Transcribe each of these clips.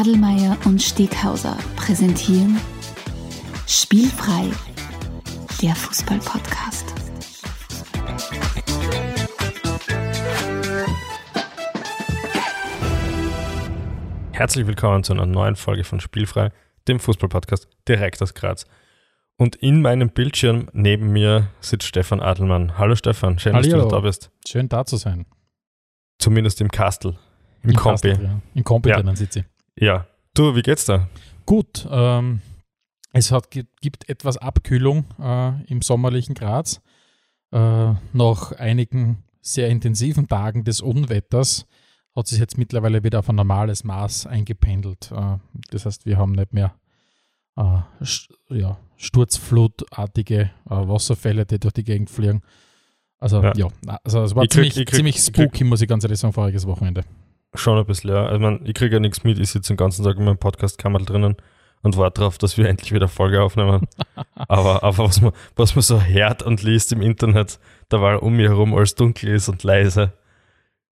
Adelmeier und Steghauser präsentieren Spielfrei, der Fußball-Podcast. Herzlich willkommen zu einer neuen Folge von Spielfrei, dem Fußball-Podcast direkt aus Graz. Und in meinem Bildschirm neben mir sitzt Stefan Adelmann. Hallo Stefan, schön, dass Hallihallo. du da bist. Schön da zu sein. Zumindest im Kastel, im, Kompi. Kastel, ja. Im Kompi Ja. drinnen sitze ich. Ja. Du, wie geht's da? Gut, ähm, es hat, gibt, etwas Abkühlung äh, im sommerlichen Graz. Äh, nach einigen sehr intensiven Tagen des Unwetters hat sich jetzt mittlerweile wieder auf ein normales Maß eingependelt. Äh, das heißt, wir haben nicht mehr äh, st ja, sturzflutartige äh, Wasserfälle, die durch die Gegend fliegen. Also Ja. ja, also es war Ich ziemlich, ich krieg- ziemlich ich krieg- spooky, muss ich ganz ehrlich sagen, voriges Wochenende. Schon ein bisschen, ja. Also, ich, mein, ich kriege ja nichts mit, ich sitze den ganzen Tag in meinem Podcast-Kammer drinnen und warte darauf, dass wir endlich wieder Folge aufnehmen. aber, aber was, man, was man so hört und liest im Internet, da war um mich herum alles dunkel ist und leise.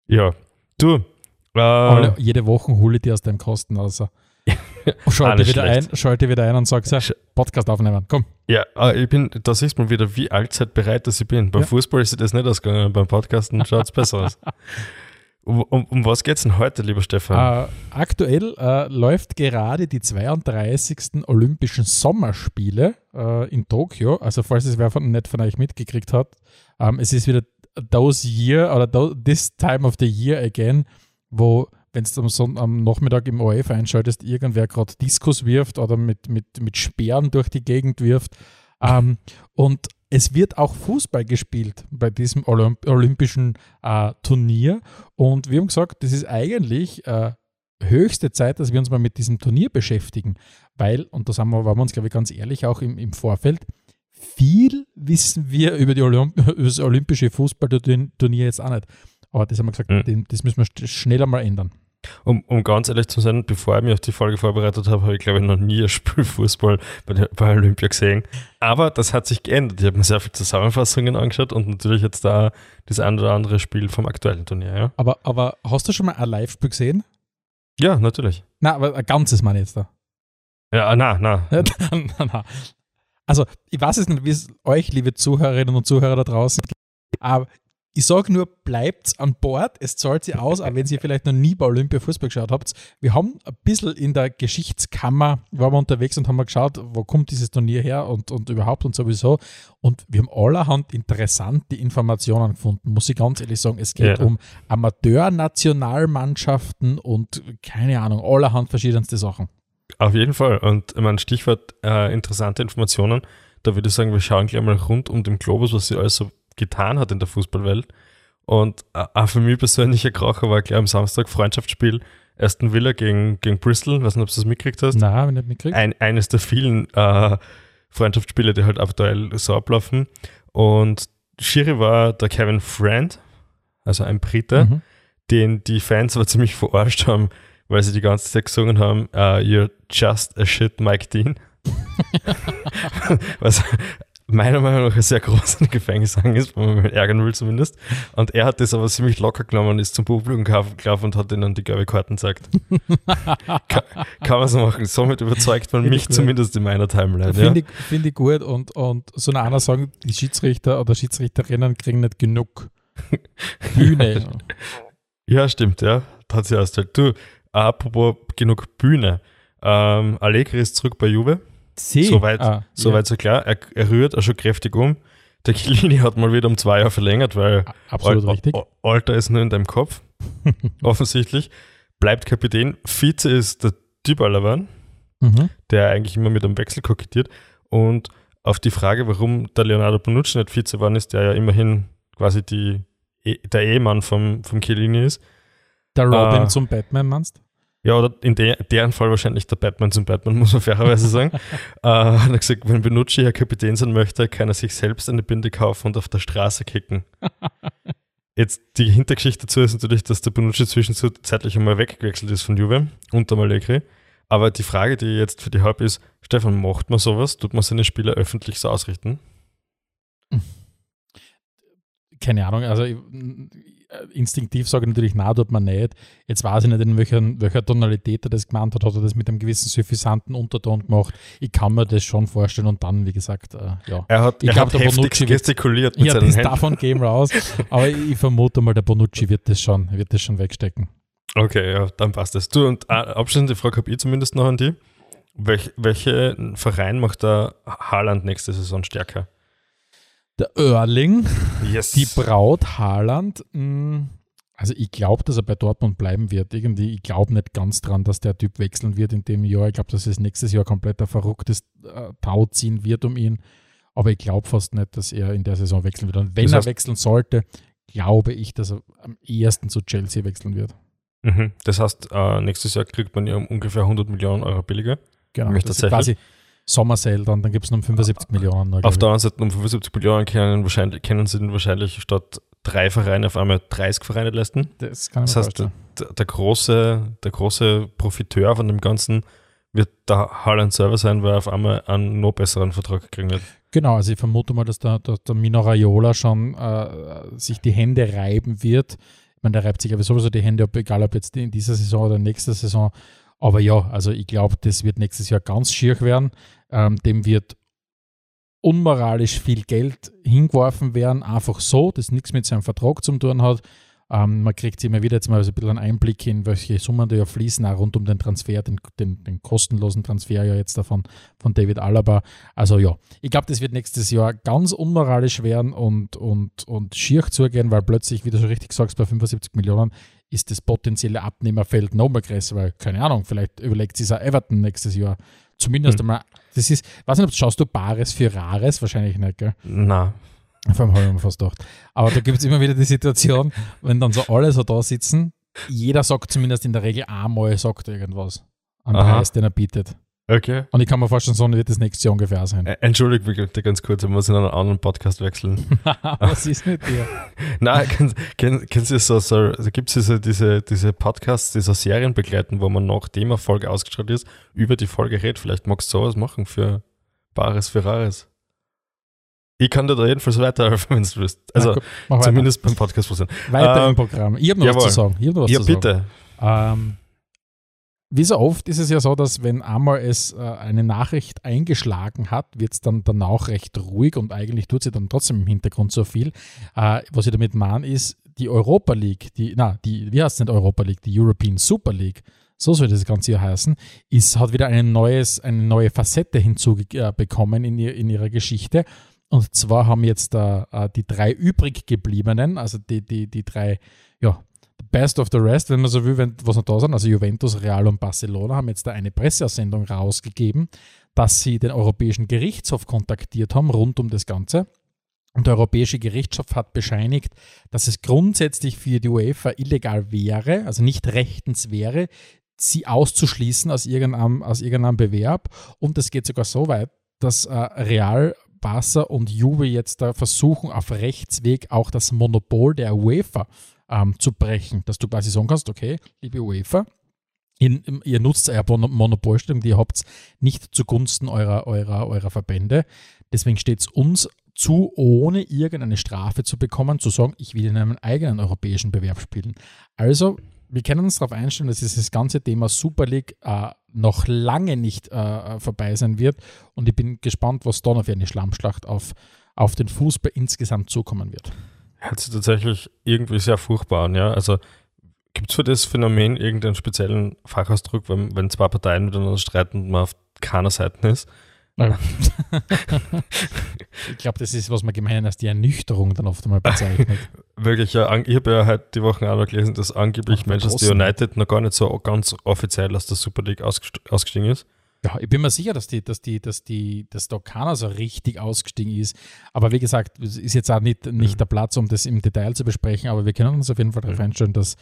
Ja. Du, äh, Alle, jede Woche hole ich die aus deinem Kasten raus. Auch Schalte wieder, schlecht. ein, schalte wieder ein und sag so, Podcast aufnehmen. Komm. Ja, äh, ich bin, da siehst man wieder, wie allzeit bereit dass ich bin. Beim Ja. Fußball ist das nicht ausgegangen, beim Podcasten schaut es besser aus. Um, um, um was geht's denn heute, lieber Stefan? Äh, aktuell äh, läuft gerade die 32. Olympischen Sommerspiele äh, in Tokio. Also falls es wer von, nicht von euch mitgekriegt hat, ähm, es ist wieder those year oder this time of the year again, wo wenn du am, am Nachmittag im ORF einschaltest, irgendwer gerade Diskus wirft oder mit, mit, mit Speeren durch die Gegend wirft. Ähm, und es wird auch Fußball gespielt bei diesem Olymp olympischen äh, Turnier. Und wir haben gesagt, das ist eigentlich äh, höchste Zeit, dass wir uns mal mit diesem Turnier beschäftigen. Weil, und das haben wir, waren wir uns, glaube ich, ganz ehrlich auch im, im Vorfeld, viel wissen wir über, die Olymp über das olympische Fußballturnier jetzt auch nicht. Aber das haben wir gesagt, Mhm. den- das müssen wir schneller mal ändern. Um, um ganz ehrlich zu sein, bevor ich mich auf die Folge vorbereitet habe, habe ich glaube ich noch nie ein Spiel Fußball bei, der, bei Olympia gesehen. Aber das hat sich geändert. Ich habe mir sehr viele Zusammenfassungen angeschaut und natürlich jetzt da das ein oder andere Spiel vom aktuellen Turnier. Ja, Aber, aber hast du schon mal ein Live-Spiel gesehen? ja natürlich. Nein, aber ein ganzes ich jetzt da. Ja, na, na. Na, na. Also, ich weiß es nicht, wie es euch, liebe Zuhörerinnen und Zuhörer da draußen geht, aber ich sage nur, bleibt an Bord. Es zahlt sich aus, auch wenn ihr vielleicht noch nie bei Olympia Fußball geschaut habt. Wir haben ein bisschen in der Geschichtskammer, waren wir unterwegs und haben mal geschaut, wo kommt dieses Turnier her und, und überhaupt und sowieso. Und wir haben allerhand interessante Informationen gefunden, muss ich ganz ehrlich sagen. Es geht Ja. um Amateur-Nationalmannschaften und keine Ahnung, allerhand verschiedenste Sachen. Auf jeden Fall. Und ich meine, Stichwort äh, interessante Informationen. Da würde ich sagen, wir schauen gleich mal rund um den Globus, was sie alles so getan hat in der Fußballwelt. Und äh, auch für mich persönlich ein Kracher war gleich am Samstag Freundschaftsspiel Aston Villa gegen, gegen Bristol. weiß nicht, ob du das mitgekriegt hast. Nein, habe ich nicht mitgekriegt. Ein, eines der vielen äh, Freundschaftsspiele, die halt aktuell so ablaufen. Und Schiri war der Kevin Friend, also ein Brite Mhm. den die Fans aber ziemlich verarscht haben, weil sie die ganze Zeit gesungen haben, uh, You're just a shit Mike Dean. Was meiner Meinung nach ein sehr großer Gefängnisang ist, wenn man ihn ärgern will zumindest. Und er hat das aber ziemlich locker genommen und ist zum Publikum gelaufen und hat ihnen die gelbe Karten gezeigt. kann, kann man so machen. Somit überzeugt man Finde mich zumindest in meiner Timeline. Ja? Finde ich, find ich gut und, und so eine einer sagen, die Schiedsrichter oder Schiedsrichterinnen kriegen nicht genug Bühne. Ja, stimmt, ja. Hat sie ausgestellt. Du, apropos genug Bühne. Ähm, Allegri ist zurück bei Juve. Soweit, Ah, soweit so klar. Er, er rührt auch schon kräftig um. Der Chiellini hat mal wieder um zwei Jahre verlängert, weil ja, absolut Al- richtig. Al- Alter ist nur in deinem Kopf. Offensichtlich. Bleibt Kapitän. Vize ist der Dybala-Wan, Mhm. der eigentlich immer mit einem Wechsel kokettiert. Und auf die Frage, warum der Leonardo Bonucci nicht Vize geworden ist, der ja immerhin quasi die, eh- der Ehemann vom, vom Chiellini ist. Der Robin Ah. zum Batman meinst Ja, oder in der, deren Fall wahrscheinlich der Batman zum Batman, muss man fairerweise sagen. äh, hat er gesagt, wenn Benucci Herr Kapitän sein möchte, kann er sich selbst eine Binde kaufen und auf der Straße kicken. Jetzt die Hintergeschichte dazu ist natürlich, dass der Benucci zwischenzeitlich einmal weggewechselt ist von Juve unter Allegri. Aber die Frage, die jetzt für die Haupt ist, Stefan, macht man sowas? Tut man seine Spieler öffentlich so ausrichten? keine Ahnung, also ich, instinktiv sage ich natürlich, na, tut man nicht. Jetzt weiß ich nicht, in welcher, welcher Tonalität er das gemeint hat. Hat er das mit einem gewissen suffisanten Unterton gemacht? Ich kann mir das schon vorstellen. Und dann, wie gesagt, äh, ja. Er hat, ich er glaub, hat heftig Bonucci wird- gestikuliert mit Ja, seinen das Händen. davon gehen raus. Aber ich vermute mal, der Bonucci wird das schon, wird das schon wegstecken. Okay, ja, dann passt das. Du, und äh, abschließende Frage habe ich zumindest noch an die. Welch, welche Verein macht der Haaland nächste Saison stärker? Der Erling, Yes. die Braut Haaland, mh, also ich glaube, dass er bei Dortmund bleiben wird. Irgendwie, ich glaube nicht ganz dran, dass der Typ wechseln wird in dem Jahr. Ich glaube, dass es nächstes Jahr komplett ein verrücktes äh, Tau ziehen wird um ihn. Aber ich glaube fast nicht, dass er in der Saison wechseln wird. Und wenn Das er heißt- wechseln sollte, glaube ich, dass er am ehesten zu Chelsea wechseln wird. Mhm. Das heißt, äh, nächstes Jahr kriegt man ja um ungefähr 100 Millionen Euro billiger. Genau. Das ist quasi Sommersale, dann, dann gibt es noch 75 Millionen. Noch, Auf glaub der anderen Seite um 75 Millionen kennen, wahrscheinlich, können sie wahrscheinlich statt drei Vereine auf einmal 30 Vereine leisten. das kann Das heißt, der, der, große, der große Profiteur von dem Ganzen wird der Haaland selber sein, weil er auf einmal einen noch besseren Vertrag kriegen wird. Genau, also ich vermute mal, dass der, der, der Mino Raiola schon äh, sich die Hände reiben wird. Ich meine, der reibt sich aber sowieso die Hände ab, egal ob jetzt in dieser Saison oder nächste Saison. Aber ja, also ich glaube, das wird nächstes Jahr ganz schier werden. Ähm, dem wird unmoralisch viel Geld hingeworfen werden, einfach so, das nichts mit seinem Vertrag zu tun hat. Ähm, man kriegt immer wieder jetzt mal so ein bisschen einen Einblick in, welche Summen da ja fließen, auch rund um den Transfer, den, den, den kostenlosen Transfer ja jetzt davon von David Alaba. Also ja, ich glaube, das wird nächstes Jahr ganz unmoralisch werden und, und, und schier zugehen, weil plötzlich, wie du schon richtig sagst, bei 75 Millionen ist das potenzielle Abnehmerfeld noch mal größer, weil, keine Ahnung, vielleicht überlegt sich auch Everton nächstes Jahr. Zumindest Mhm. einmal, das ist, weiß nicht, ob schaust du Bares für Rares? Wahrscheinlich nicht, gell? Na, Vor allem habe ich mir fast gedacht. Aber da gibt es immer wieder die Situation, wenn dann so alle so da sitzen, jeder sagt zumindest in der Regel einmal sagt irgendwas an. Preis, den er bietet. Okay. Und ich kann mir vorstellen, so wird das nächste Jahr ungefähr sein. Äh, Entschuldigt bitte ganz kurz, ich muss in einen anderen Podcast wechseln. Was ist mit dir? Nein, kennt, kennt ihr so, so also gibt es diese, diese, diese Podcasts, die so Serien begleiten, wo man nachdem eine Folge ausgestrahlt ist, über die Folge redet. Vielleicht magst du sowas machen für Bares für Rares. Ich kann dir da jedenfalls weiterhelfen, wenn du willst. Also Na gut, mach weiter. zumindest beim Podcast weiter ähm, im Programm. Ich habe noch was jawohl. zu sagen. Ich noch was Ja, zu sagen. bitte. Ähm, wie so oft ist es ja so, dass wenn einmal es äh, eine Nachricht eingeschlagen hat, wird es dann danach recht ruhig und eigentlich tut sie dann trotzdem im Hintergrund so viel. Äh, was ich damit meine, ist die Europa League, die, na, die, wie heißt es nicht Europa League, die European Super League, so soll das Ganze hier heißen, ist, hat wieder ein neues, eine neue Facette hinzubekommen in, ihr, in ihrer Geschichte. Und zwar haben jetzt äh, äh, die drei übrig gebliebenen, also die, die, die drei, ja, Best of the Rest, wenn man so will, wenn, was noch da sind, also Juventus, Real und Barcelona, haben jetzt da eine Presseaussendung rausgegeben, dass sie den Europäischen Gerichtshof kontaktiert haben rund um das Ganze. Und der Europäische Gerichtshof hat bescheinigt, dass es grundsätzlich für die UEFA illegal wäre, also nicht rechtens wäre, sie auszuschließen aus irgendeinem, aus irgendeinem Bewerb. Und es geht sogar so weit, dass äh, Real, Barca und Juve jetzt da versuchen, auf Rechtsweg auch das Monopol der UEFA ähm, zu brechen. Dass du quasi sagen kannst, okay, liebe UEFA, ihr, ihr nutzt eure Mon- Monopolstellung, die ihr habt nicht zugunsten eurer, eurer, eurer Verbände. Deswegen steht es uns zu, ohne irgendeine Strafe zu bekommen, zu sagen, ich will in einem eigenen europäischen Bewerb spielen. Also, wir können uns darauf einstellen, dass dieses ganze Thema Super League äh, noch lange nicht äh, vorbei sein wird. Und ich bin gespannt, was da noch für eine Schlammschlacht auf, auf den Fußball insgesamt zukommen wird. Hört sich tatsächlich irgendwie sehr furchtbar an, ja. Also gibt es für das Phänomen irgendeinen speziellen Fachausdruck, wenn, wenn zwei Parteien miteinander streiten und man auf keiner Seite ist? ich glaube, das ist, was man gemein als die Ernüchterung dann oft einmal bezeichnet. Wirklich, ja, ich habe ja heute die Woche auch noch gelesen, dass angeblich Manchester. United noch gar nicht so ganz offiziell aus der Super League ausgest- ausgestiegen ist. Ja, ich bin mir sicher, dass die, dass die, dass die, dass da keiner so richtig ausgestiegen ist. Aber wie gesagt, es ist jetzt auch nicht, nicht Mhm. der Platz, um das im Detail zu besprechen, aber wir können uns auf jeden Fall darauf einstellen, dass,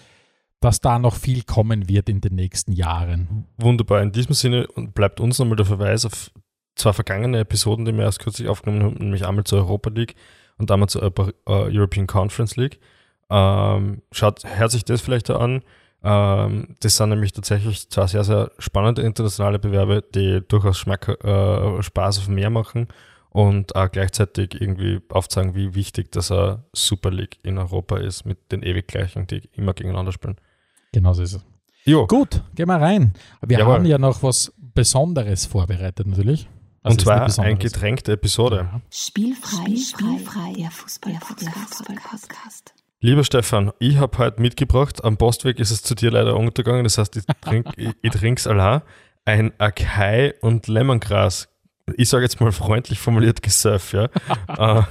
dass da noch viel kommen wird in den nächsten Jahren. Wunderbar. In diesem Sinne bleibt uns nochmal der Verweis auf zwei vergangene Episoden, die wir erst kürzlich aufgenommen haben, nämlich einmal zur Europa League und einmal zur äh, European Conference League. Ähm, schaut, hört sich das vielleicht an. Ähm, das sind nämlich tatsächlich zwei sehr, sehr spannende internationale Bewerbe, die durchaus Schmack, äh, Spaß auf mehr machen. und auch gleichzeitig irgendwie aufzeigen, wie wichtig das eine Super League in Europa ist mit den ewig gleichen, die immer gegeneinander spielen. Genau so ist es. Jo. Gut, gehen wir rein. Wir Jawohl. haben ja noch was Besonderes vorbereitet, natürlich. Also und zwar eine getränkte Episode. Ja. Spielfrei, spielfrei, der Fußball-Podcast. Lieber Stefan, ich habe heute mitgebracht, am Postweg ist es zu dir leider untergegangen, das heißt, ich ich trink's allein, ein Akai und Lemongras. Ich sage jetzt mal freundlich formuliert Gesurf, ja. äh,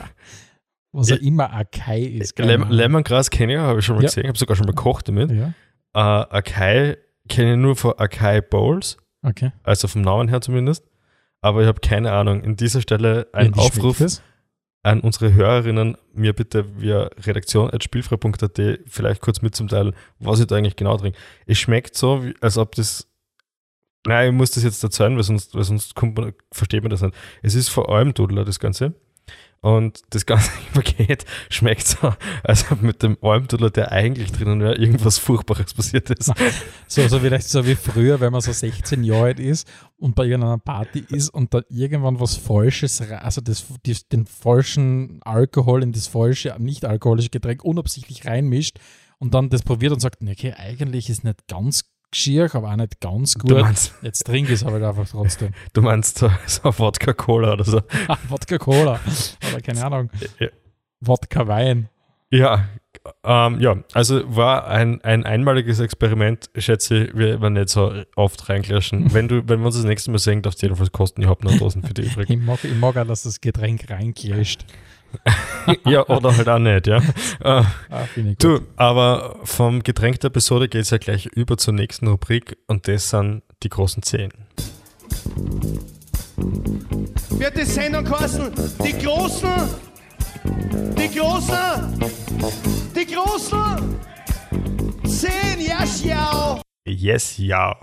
Was ja immer Akai ist. Lem Ahnung. Lemongras kenne ich, habe ich schon mal Ja. gesehen, habe sogar schon mal gekocht damit. Ja, Äh, Akai kenne ich nur von Akai Bowls, okay. also vom Namen her zumindest. Aber ich habe keine Ahnung. In dieser Stelle ein Ja, Aufruf? An unsere Hörerinnen, mir bitte via redaktion.spielfrei.at vielleicht kurz mitzuteilen, was ich da eigentlich genau trinke. Es schmeckt so, als ob das. Nein, ich muss das jetzt erzählen, weil sonst, weil sonst man, versteht man das nicht. Es ist vor allem Dudler, das Ganze. Und das ganze Paket schmeckt so, als ob mit dem Almdudler, der eigentlich drinnen wäre, irgendwas Furchtbares passiert ist. So, so vielleicht so wie früher, wenn man so 16 Jahre alt ist und bei irgendeiner Party ist und da irgendwann was Falsches, also das, die, den falschen Alkohol in das falsche, nicht alkoholische Getränk unabsichtlich reinmischt und dann das probiert und sagt, okay, eigentlich ist nicht ganz schier, aber auch nicht ganz gut. meinst, Jetzt trinke ich es aber einfach trotzdem. du meinst so, so Wodka-Cola oder so. Wodka Cola oder keine Ahnung, Ja. Wodka Wein. Ja, ähm, ja, also war ein, ein einmaliges Experiment, schätze ich, wir werden nicht so oft reinklatschen. wenn du, wenn wir uns das nächste Mal sehen, darfst du jedenfalls kosten, ich habe noch Dosen für dich übrig. Ich mag, ich mag auch, dass das Getränk reinkläscht. ja, oder halt auch nicht, ja. Ah, gut. du, aber vom Getränk der Episode geht es ja gleich über zur nächsten Rubrik und das sind die großen Zehn. wird die Sendung kosten. Die Großen, die Großen, die Großen. Zehn, ja, schau. Yes, ja.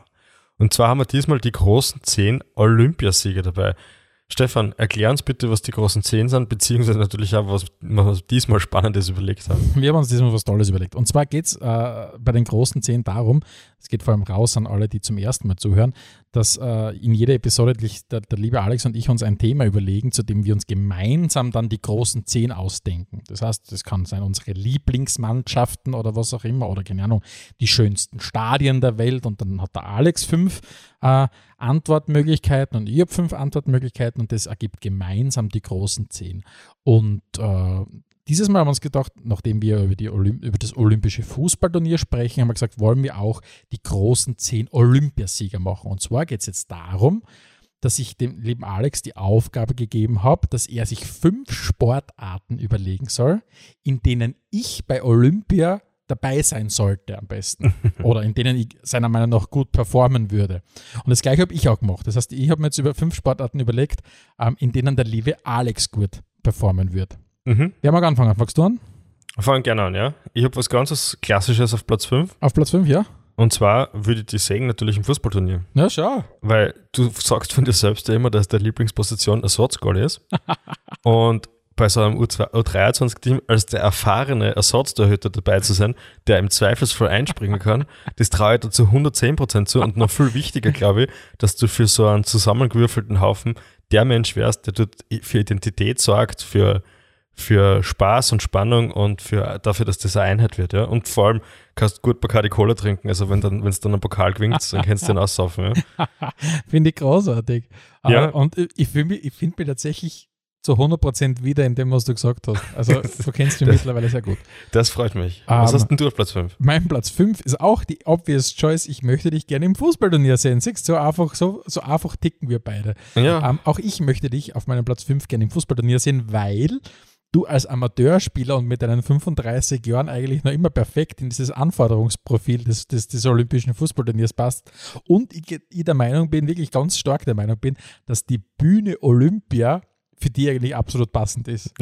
Und zwar haben wir diesmal die großen zehn Olympiasieger dabei. Stefan, erklär uns bitte, was die großen zehn sind, beziehungsweise natürlich auch, was wir uns diesmal Spannendes überlegt haben. Wir haben uns diesmal was Tolles überlegt. Und zwar geht es äh, bei den großen zehn darum, es geht vor allem raus an alle, die zum ersten Mal zuhören, dass äh, in jeder Episode der, der liebe Alex und ich uns ein Thema überlegen, zu dem wir uns gemeinsam dann die großen zehn ausdenken. Das heißt, das kann sein unsere Lieblingsmannschaften oder was auch immer oder keine Ahnung, die schönsten Stadien der Welt und dann hat der Alex fünf äh, Antwortmöglichkeiten und ich habe fünf Antwortmöglichkeiten und das ergibt gemeinsam die großen zehn. Und äh, dieses Mal haben wir uns gedacht, nachdem wir über, Olymp über das olympische Fußballturnier sprechen, haben wir gesagt, wollen wir auch die großen zehn Olympiasieger machen. Und zwar geht es jetzt darum, dass ich dem lieben Alex die Aufgabe gegeben habe, dass er sich fünf Sportarten überlegen soll, in denen ich bei Olympia dabei sein sollte am besten. Oder in denen ich seiner Meinung nach gut performen würde. Und das gleiche habe ich auch gemacht. Das heißt, ich habe mir jetzt über fünf Sportarten überlegt, ähm, in denen der liebe Alex gut performen wird. Mhm. Wer mag anfangen? Fangst du an? Fangen gerne an, ja. Ich habe was ganz Klassisches auf Platz 5. Auf Platz 5, ja? Und zwar würde ich die sägen natürlich im Fußballturnier. Ja, schau. Weil du sagst von dir selbst ja immer, dass deine Lieblingsposition Ersatzgoalie ist. und bei so einem U2 U23-Team als der erfahrene Ersatztorhüter dabei zu sein, der im Zweifelsfall einspringen kann, das traue ich dir zu 110% zu. Und noch viel wichtiger, glaube ich, dass du für so einen zusammengewürfelten Haufen der Mensch wärst, der dort für Identität sorgt, für, für Spaß und Spannung und für, dafür, dass das eine Einheit wird. Ja? Und vor allem kannst du gut Bacardi Cola trinken. Also wenn dann, es dann ein Pokal gewinnt, dann kannst du den aussaufen. Ja? Finde ich großartig. Ja. Äh, Und ich, finde mich, ich find mich tatsächlich zu 100% wieder in dem, was du gesagt hast. Also du kennst mich Das- mittlerweile sehr gut. Das freut mich. Was Ähm, hast denn du auf Platz 5? Mein Platz 5 ist auch die obvious choice. Ich möchte dich gerne im Fußballturnier sehen. Siehst du, so einfach, so, so einfach ticken wir beide. Ja. Ähm, auch ich möchte dich auf meinem Platz 5 gerne im Fußballturnier sehen, weil du als Amateurspieler und mit deinen 35 Jahren eigentlich noch immer perfekt in dieses Anforderungsprofil des, des, des Olympischen Fußballturniers passt. Und ich, ich der Meinung bin, wirklich ganz stark der Meinung bin, dass die Bühne Olympia für die eigentlich absolut passend ist.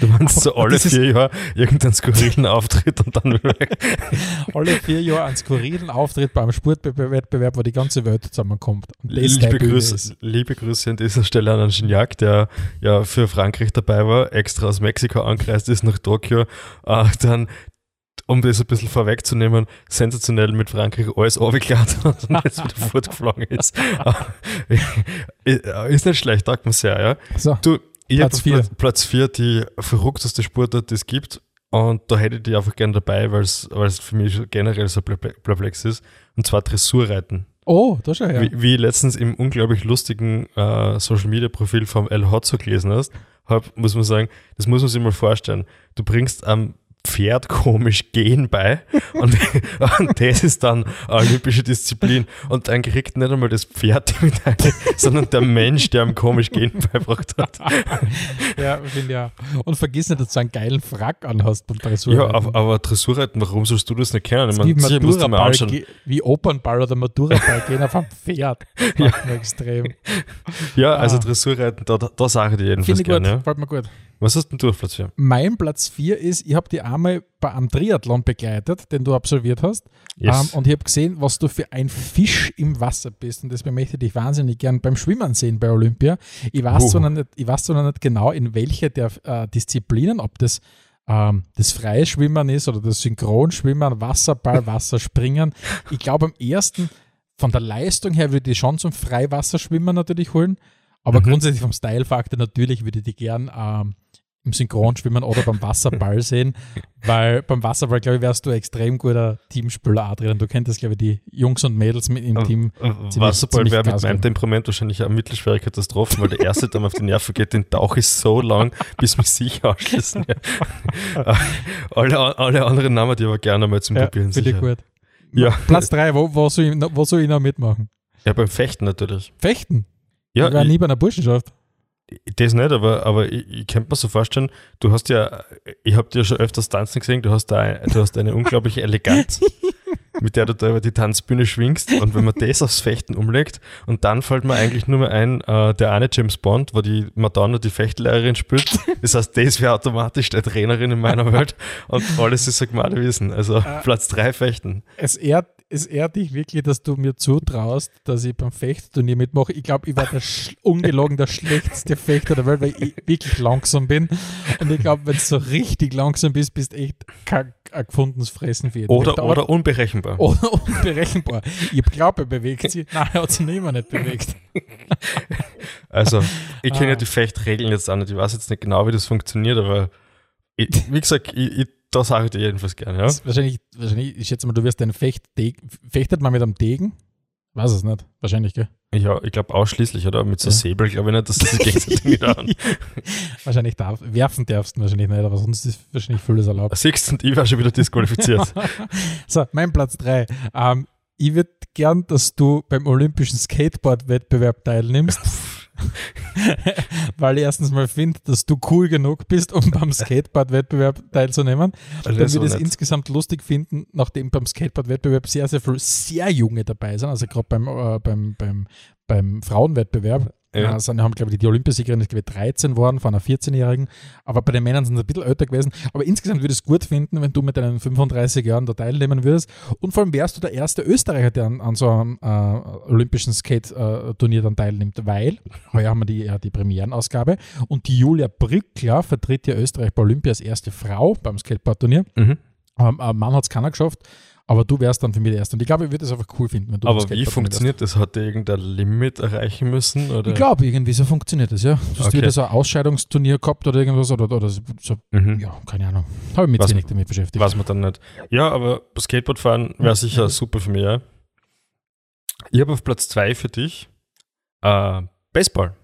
Du meinst so alle vier Jahre irgendeinen skurrilen Auftritt und dann wieder weg. Alle vier Jahre einen skurrilen Auftritt beim Sportwettbewerb, wo die ganze Welt zusammenkommt. Liebe Grüße, liebe Grüße an dieser Stelle an Gignac, der ja für Frankreich dabei war, extra aus Mexiko angereist ist nach Tokio, äh, dann um das ein bisschen vorwegzunehmen, sensationell mit Frankreich alles runtergeladen hat und jetzt wieder fortgeflogen ist. ist nicht schlecht, sagt man sehr, ja. So, Du, ich Platz habe vier. Platz, Platz 4 die verrückteste Sportart, die es gibt. Und da hätte ich die einfach gerne dabei, weil es für mich generell so perple- perplex ist. Und zwar Dressurreiten. oh, da schau her. Wie, wie letztens im unglaublich lustigen äh, Social Media Profil vom El Hotzo gelesen hast, hab, muss man sagen, das muss man sich mal vorstellen. Du bringst am Pferd komisch gehen bei und, und das ist dann olympische Disziplin. Und dann kriegt nicht einmal das Pferd die Medaille, sondern der Mensch, der am komisch gehen beibracht hat. Ja, finde ja. Und vergiss nicht, dass du einen geilen Frack anhast beim Dressur. Ja, aber, aber Dressurreiten, warum sollst du das nicht kennen? Ich wie meine, sicher musst du mal anschauen. wie Opernball oder Maturaball gehen auf einem Pferd. Mir extrem. Ja, also Ah. Dressurreiten, da, da, da sage ich dir jedenfalls Finde ich gut, gerne. Ja. gefällt mir gut. Was hast denn du auf Platz 4? Mein Platz 4 ist, ich habe die einmal bei einem Triathlon begleitet, den du absolviert hast. Yes. Ähm, und ich habe gesehen, was du für ein Fisch im Wasser bist. Und das möchte ich dich wahnsinnig gern beim Schwimmen sehen bei Olympia. Ich weiß, Uh. zwar, noch nicht, ich weiß zwar noch nicht genau, in welche der äh, Disziplinen, ob das ähm, das freie Schwimmen ist oder das Synchronschwimmen, Wasserball, Wasserspringen. Ich glaube, am ersten, von der Leistung her, würde ich schon zum Freiwasserschwimmen natürlich holen. Aber Mhm. grundsätzlich vom Style-Faktor natürlich würde ich die gern ähm, im Synchronschwimmen oder beim Wasserball sehen, weil beim Wasserball, glaube ich, wärst du ein extrem guter Teamspieler, Adrian. Du könntest, glaube ich, die Jungs und Mädels mit im Team. Äh, ziemlich- Wasserball wäre mit meinem. Temperament wahrscheinlich eine mittelschwere Katastrophe, weil der erste, der mir auf die Nerven geht, den Tauch ist so lang, bis mich sicher ausschließen. Ja. alle, alle anderen Namen, die aber gerne mal zum Ja, Probieren sicher. gut. Ja. Platz 3, wo, wo, soll ich, noch- wo soll ich noch mitmachen? ja, beim Fechten natürlich. Fechten. Ja, ich war nie bei einer Burschenschaft. das nicht, aber, aber ich, ich könnte mir so vorstellen, du hast ja, ich habe dir schon öfters tanzen gesehen, du hast da ein, du hast eine unglaubliche Eleganz, mit der du da über die Tanzbühne schwingst und wenn man das aufs Fechten umlegt und dann fällt mir eigentlich nur mehr ein, äh, der eine James Bond, wo die Madonna die Fechtlehrerin spielt, das heißt, das wäre automatisch der Trainerin in meiner Welt und alles ist ein Wissen. Also Platz drei Fechten. Es ehrt, es ehrt dich wirklich, dass du mir zutraust, dass ich beim Fechtturnier mitmache. Ich glaube, ich war der ungelogen der schlechteste Fechter der Welt, weil ich wirklich langsam bin. Und ich glaube, wenn du so richtig langsam bist, bist echt kein, ein gefundenes Fressen für jeden Oder, Fechter. oder unberechenbar. Oder unberechenbar. Ich glaube, er bewegt sie. Nein, er hat sie nicht mehr nicht bewegt. Also, ich kenne Ah. ja die Fechtregeln jetzt auch nicht. Ich weiß jetzt nicht genau, wie das funktioniert, aber ich, wie gesagt, ich, ich, da sage ich dir jedenfalls gerne. Ja? Das Wahrscheinlich, wahrscheinlich, ich schätze mal, du wirst einen Fecht, fechtet man mit einem Degen? Weiß es nicht. Wahrscheinlich, gell? Ja, ich glaube ausschließlich, oder? Mit so Ja. Säbel glaube ich nicht, dass das gegenseitig nicht an. Wahrscheinlich darf, werfen darfst du wahrscheinlich nicht, aber sonst ist wahrscheinlich vieles erlaubt. Siehst und ich war schon wieder disqualifiziert. So, mein Platz 3. Ähm, ich würde gern, dass du beim olympischen Skateboard-Wettbewerb teilnimmst. Weil ich erstens mal finde, dass du cool genug bist, um beim Skateboard-Wettbewerb teilzunehmen. Dann Also würde ich es nicht. insgesamt lustig finden, nachdem beim Skateboard-Wettbewerb sehr, sehr viele sehr junge dabei sind. Also gerade beim, äh, beim, beim, beim Frauenwettbewerb Ja. äh, sind, haben, glaube ich, die Olympiasiegerin ist, glaube ich, 13 worden von einer 14-Jährigen. Aber bei den Männern sind sie ein bisschen älter gewesen. Aber insgesamt würde ich es gut finden, wenn du mit deinen 35 Jahren da teilnehmen würdest. Und vor allem wärst du der erste Österreicher, der an, an so einem äh, olympischen Skate-Turnier dann teilnimmt, weil heuer haben wir die, ja, die Premierenausgabe und die Julia Brückler vertritt ja Österreich bei Olympia als erste Frau beim Skateboard-Turnier. Mhm. Ähm, Mann hat es keiner geschafft, aber du wärst dann für mich der Erste. Und ich glaube, ich würde es einfach cool finden, wenn du Aber wie funktioniert das? Hat der irgendein Limit erreichen müssen? Oder? Ich glaube, irgendwie so funktioniert das, ja. Du hast Okay. wieder so ein Ausscheidungsturnier gehabt oder irgendwas oder, oder so, Mhm. ja, keine Ahnung. Habe ich mich wenig damit beschäftigt. Weiß man dann nicht. Ja, aber Skateboardfahren wäre sicher super für mich, ja. Ich habe auf Platz zwei für dich äh, Baseball.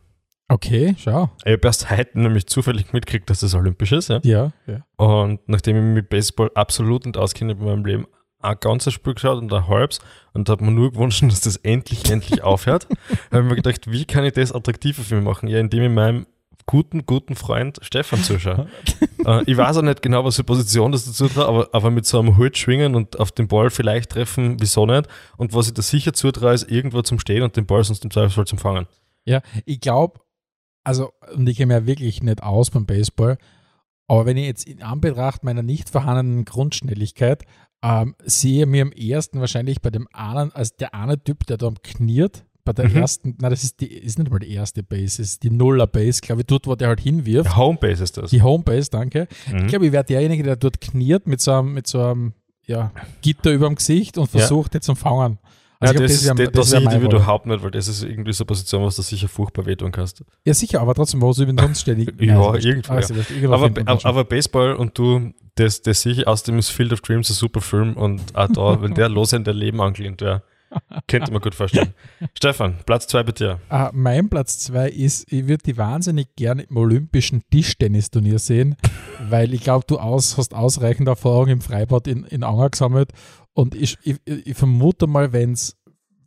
Okay, schau. Ich habe erst heute nämlich zufällig mitgekriegt, dass das olympisch ist. Ja? Ja, ja. Und nachdem ich mich mit Baseball absolut nicht auskenne in meinem Leben, ein ganzes Spiel geschaut und ein halbs und habe mir nur gewünscht, dass das endlich, endlich aufhört. habe ich mir gedacht, wie kann ich das attraktiver für mich machen? Ja, indem ich meinem guten, guten Freund Stefan zuschaue. äh, ich weiß auch nicht genau, was für Position das dazu traue, aber, aber mit so einem Hut schwingen und auf den Ball vielleicht treffen, wieso nicht? Und was ich da sicher zutraue, ist irgendwo zum Stehen und den Ball sonst im Zweifelsfall zum Fangen. Ja, ich glaube, also, und ich kenne mich ja wirklich nicht aus beim Baseball, aber wenn ich jetzt in Anbetracht meiner nicht vorhandenen Grundschnelligkeit ähm, sehe mir am ersten wahrscheinlich bei dem einen, als der eine Typ, der da kniert bei der Mhm. ersten, nein, das ist, die, ist nicht mal die erste Base, es ist die Nuller-Base, glaube ich, dort, wo der halt hinwirft. Homebase ist das. Die Homebase, danke. Mhm. Ich glaube, ich wäre derjenige, der dort kniert mit so einem, mit so einem ja, Gitter über dem Gesicht und Ja. versucht, jetzt zu fangen. Ja, ich glaub, das, wär- das, das, sehe ich überhaupt nicht, weil das ist irgendwie so eine Position, was du sicher furchtbar wehtun kannst. Ja, sicher, aber trotzdem, wo denn sonst stehen? Ich- Ja, ist wurscht. irgendwo, Ah, ja. ist wurscht. Irgendwo Aber, schon. aber Baseball und du, das, das sehe ich, außerdem ist Field of Dreams ein super Film und auch da, wenn der los in der Leben angelehnt wäre, könnte man gut vorstellen. Stefan, Platz zwei bei dir. Ah, mein Platz zwei ist, ich würde die wahnsinnig gerne im olympischen Tischtennisturnier sehen, weil ich glaube, du aus, hast ausreichend Erfahrung im Freibad in, in Anger gesammelt und ich, ich, ich vermute mal, wenn's,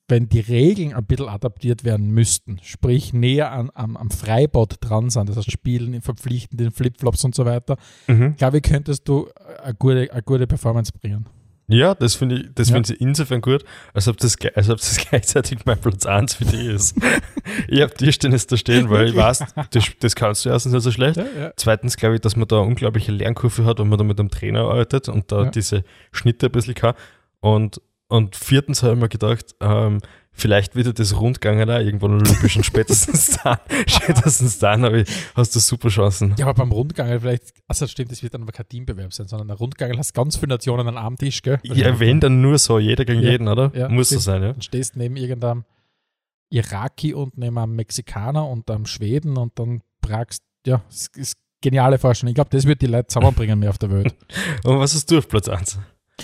wenn die Regeln ein bisschen adaptiert werden müssten, sprich näher an, am, am Freibad dran sind, das heißt Spielen, verpflichten den Flipflops und so weiter, Mhm. glaube ich, könntest du eine gute, eine gute Performance bringen. Ja, das finde ich, das Ja. finde ich insofern gut, als ob, das, als ob das gleichzeitig mein Platz 1 für dich ist. ich habe Tischtennis da stehen, weil ich weiß, das, das kannst du erstens nicht so schlecht. Ja, ja. Zweitens glaube ich, dass man da eine unglaubliche Lernkurve hat, wenn man da mit einem Trainer arbeitet und da diese Schnitte ein bisschen kann. Und, und viertens habe ich mir gedacht, ähm, vielleicht wird ja das Rundgang auch irgendwann olympisch und spätestens dann, spätestens dann ich, hast du super Chancen. Ja, aber beim Rundgang vielleicht, also stimmt, das wird dann aber kein Teambewerb sein, sondern ein Rundgang hast ganz viele Nationen an einem Tisch, gell? Ja, wenn dann nur so, jeder gegen Ja. jeden, oder? Ja, Muss so sein, ja. Dann stehst du neben irgendeinem Iraki und neben einem Mexikaner und einem Schweden und dann fragst, ja, es ist geniale Vorstellung. Ich glaube, das wird die Leute zusammenbringen mehr auf der Welt. Und was hast du auf Platz 1?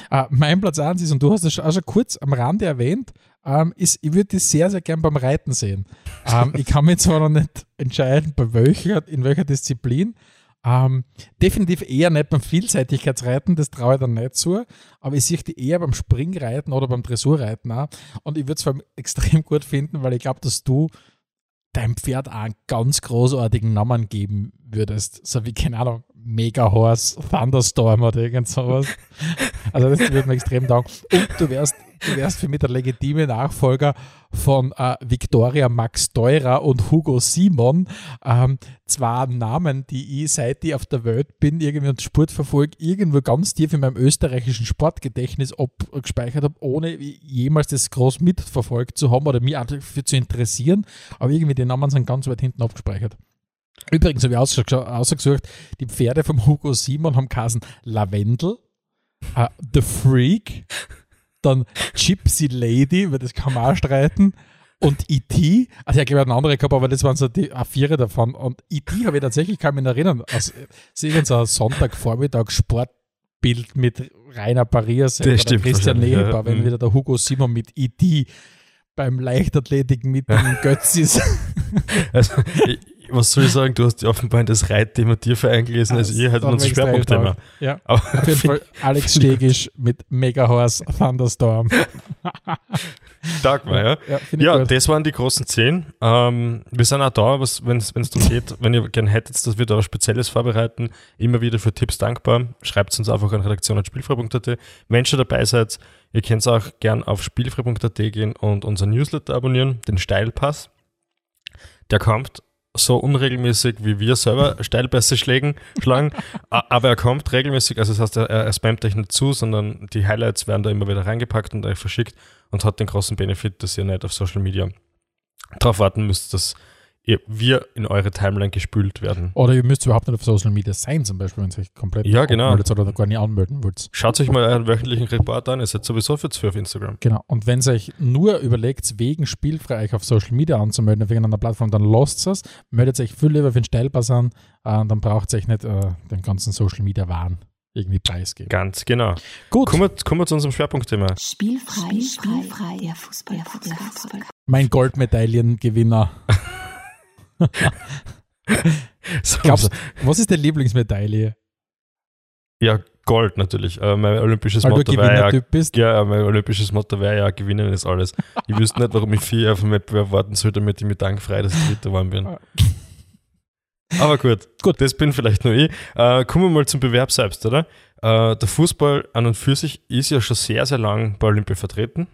Ah, mein Platz 1 ist, und du hast es auch schon kurz am Rande erwähnt, ähm, ist, ich würde das sehr, sehr gern beim Reiten sehen. Ähm, ich kann mich zwar noch nicht entscheiden, bei welcher, in welcher Disziplin. Ähm, definitiv eher nicht beim Vielseitigkeitsreiten, das traue ich dann nicht zu, aber ich sehe die eher beim Springreiten oder beim Dressurreiten auch. Und ich würde es vor allem extrem gut finden, weil ich glaube, dass du deinem Pferd auch einen ganz großartigen Namen geben würdest. So wie, keine Ahnung, Mega Horse, Thunderstorm oder irgend sowas. Also das würde mir extrem taugen. Und du wärst, du wärst für mich der legitime Nachfolger von äh, Victoria Max Teurer und Hugo Simon. Ähm, zwei Namen, die ich, seit ich auf der Welt bin, irgendwie und Sport verfolge, irgendwo ganz tief in meinem österreichischen Sportgedächtnis abgespeichert habe, ohne jemals das groß mitverfolgt zu haben oder mich dafür zu interessieren. Aber irgendwie die Namen sind ganz weit hinten abgespeichert. Übrigens habe ich ausge- ausgesucht, die Pferde vom Hugo Simon haben geheißen Lavendel, äh, The Freak, dann Gypsy Lady, weil das kann man auch streiten, und E.T., also ich glaube, einen anderen gehabt, aber das waren so die A4 davon. Und E.T. habe ich tatsächlich, kann mich noch erinnern, aus also, so ein Sonntagvormittag Sportbild mit Rainer Parias oder Christian Neber, ja. wenn Mhm. wieder der Hugo Simon mit E.T. beim Leichtathletik mit dem Götz ist. Also, ich, was soll ich sagen? Du hast offenbar in das Reitthema tiefer eingelesen als ihr, halt Das unser Schwerpunktthema. Ja. Aber Auf jeden Fall Alex Stegisch mit Mega Horse Thunderstorm. war, ja. Ja, Ja, das waren die großen zehn. Ähm, wir sind auch da, wenn es darum geht, wenn ihr gerne hättet, dass wir da was Spezielles vorbereiten, immer wieder für Tipps dankbar. Schreibt uns einfach an redaktion.spielfrei.at. Wenn ihr schon dabei seid, ihr könnt auch gern auf spielfrei.at gehen und unseren Newsletter abonnieren, den Steilpass. Der kommt so unregelmäßig, wie wir selber Steilpässe schlägen, schlagen, aber er kommt regelmäßig, also das heißt, er, er spammt euch nicht zu, sondern die Highlights werden da immer wieder reingepackt und euch verschickt und hat den großen Benefit, dass ihr nicht auf Social Media darauf warten müsst, dass ihr, wir in eure Timeline gespült werden. Oder ihr müsst überhaupt nicht auf Social Media sein, zum Beispiel, wenn ihr euch komplett Ja, genau. abmeldet oder gar nicht anmelden wollt. Schaut euch mal euren wöchentlichen Report an, ihr seid sowieso für auf Instagram. Genau. Und wenn ihr euch nur überlegt, wegen spielfrei euch auf Social Media anzumelden, auf irgendeiner Plattform, dann lasst es. Meldet euch viel lieber für den Steilpass an, äh, dann braucht ihr euch nicht äh, den ganzen Social Media Wahn irgendwie preisgeben. Ganz genau. Gut, Kommen wir, kommen wir zu unserem Schwerpunktthema. Spielfrei, spielfrei, der Fußball-Podcast. mein Goldmedaillengewinner. Glaubst was ist der Lieblingsmedaille? Ja, Gold natürlich. Äh, mein olympisches Weil Motto wäre ja, bist. ja, mein olympisches Motto wäre ja, gewinnen ist alles. Ich wüsste nicht, warum ich vier auf dem Wettbewerb warten soll, damit ich mir dankfrei das dritte geworden bin. Aber gut, gut, das bin vielleicht nur ich. Äh, kommen wir mal zum Bewerb selbst, oder? Äh, der Fußball an und für sich ist ja schon sehr, sehr lang bei Olympia vertreten.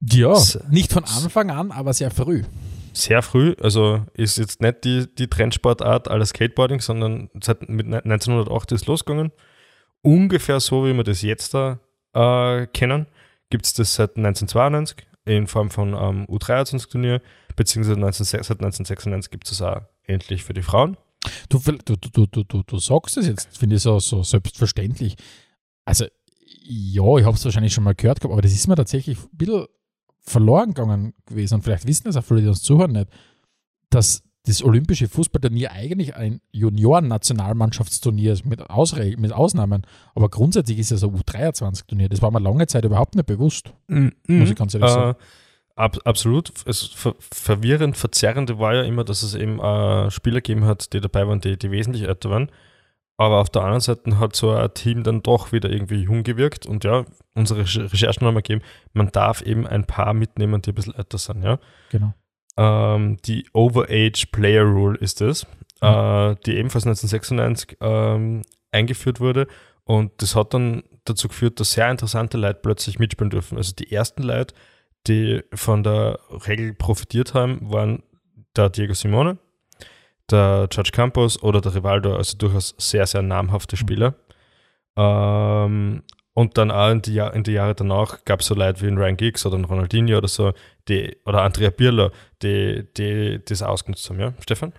Ja, S- nicht von Anfang an, aber sehr früh. Sehr früh, also ist jetzt nicht die, die Trendsportart aller Skateboarding, sondern seit mit ne- 1908 ist losgegangen. Ungefähr so, wie wir das jetzt da äh, kennen, gibt es das seit 1992 in Form von ähm, U23-Turnier, beziehungsweise 19, seit 1996 gibt es das auch endlich für die Frauen. Du, du, du, du, du, du sagst es jetzt, finde ich so, so selbstverständlich. Also, ja, ich habe es wahrscheinlich schon mal gehört aber das ist mir tatsächlich ein bisschen verloren gegangen gewesen. Und vielleicht wissen das auch viele, die uns zuhören, nicht, dass das olympische Fußballturnier eigentlich ein Junioren-Nationalmannschaftsturnier ist, mit, Ausre mit Ausnahmen. Aber grundsätzlich ist es ein U23-Turnier. Das war mir lange Zeit überhaupt nicht bewusst. Mm, Muss ich ganz ehrlich äh, sagen. ab, absolut. Es ver verwirrend, verzerrende war ja immer, dass es eben äh, Spieler gegeben hat, die dabei waren, die, die wesentlich älter waren. Aber auf der anderen Seite hat so ein Team dann doch wieder irgendwie jung gewirkt. Und ja, unsere Recher- Recherchen haben ergeben, man darf eben ein paar mitnehmen, die ein bisschen älter sind. Ja? Genau. Ähm, die Overage Player Rule ist es, äh, die ebenfalls 1996 ähm, eingeführt wurde. Und das hat dann dazu geführt, dass sehr interessante Leute plötzlich mitspielen dürfen. Also die ersten Leute, die von der Regel profitiert haben, waren der Diego Simone, der George Campos oder der Rivaldo, also durchaus sehr, sehr namhafte Spieler. Ähm, und dann auch in die, Jahr, in die Jahre danach gab es so Leute wie ein Ryan Giggs oder ein Ronaldinho oder so, die, oder Andrea Pirlo, die, die das ausgenutzt haben, ja, Stefan?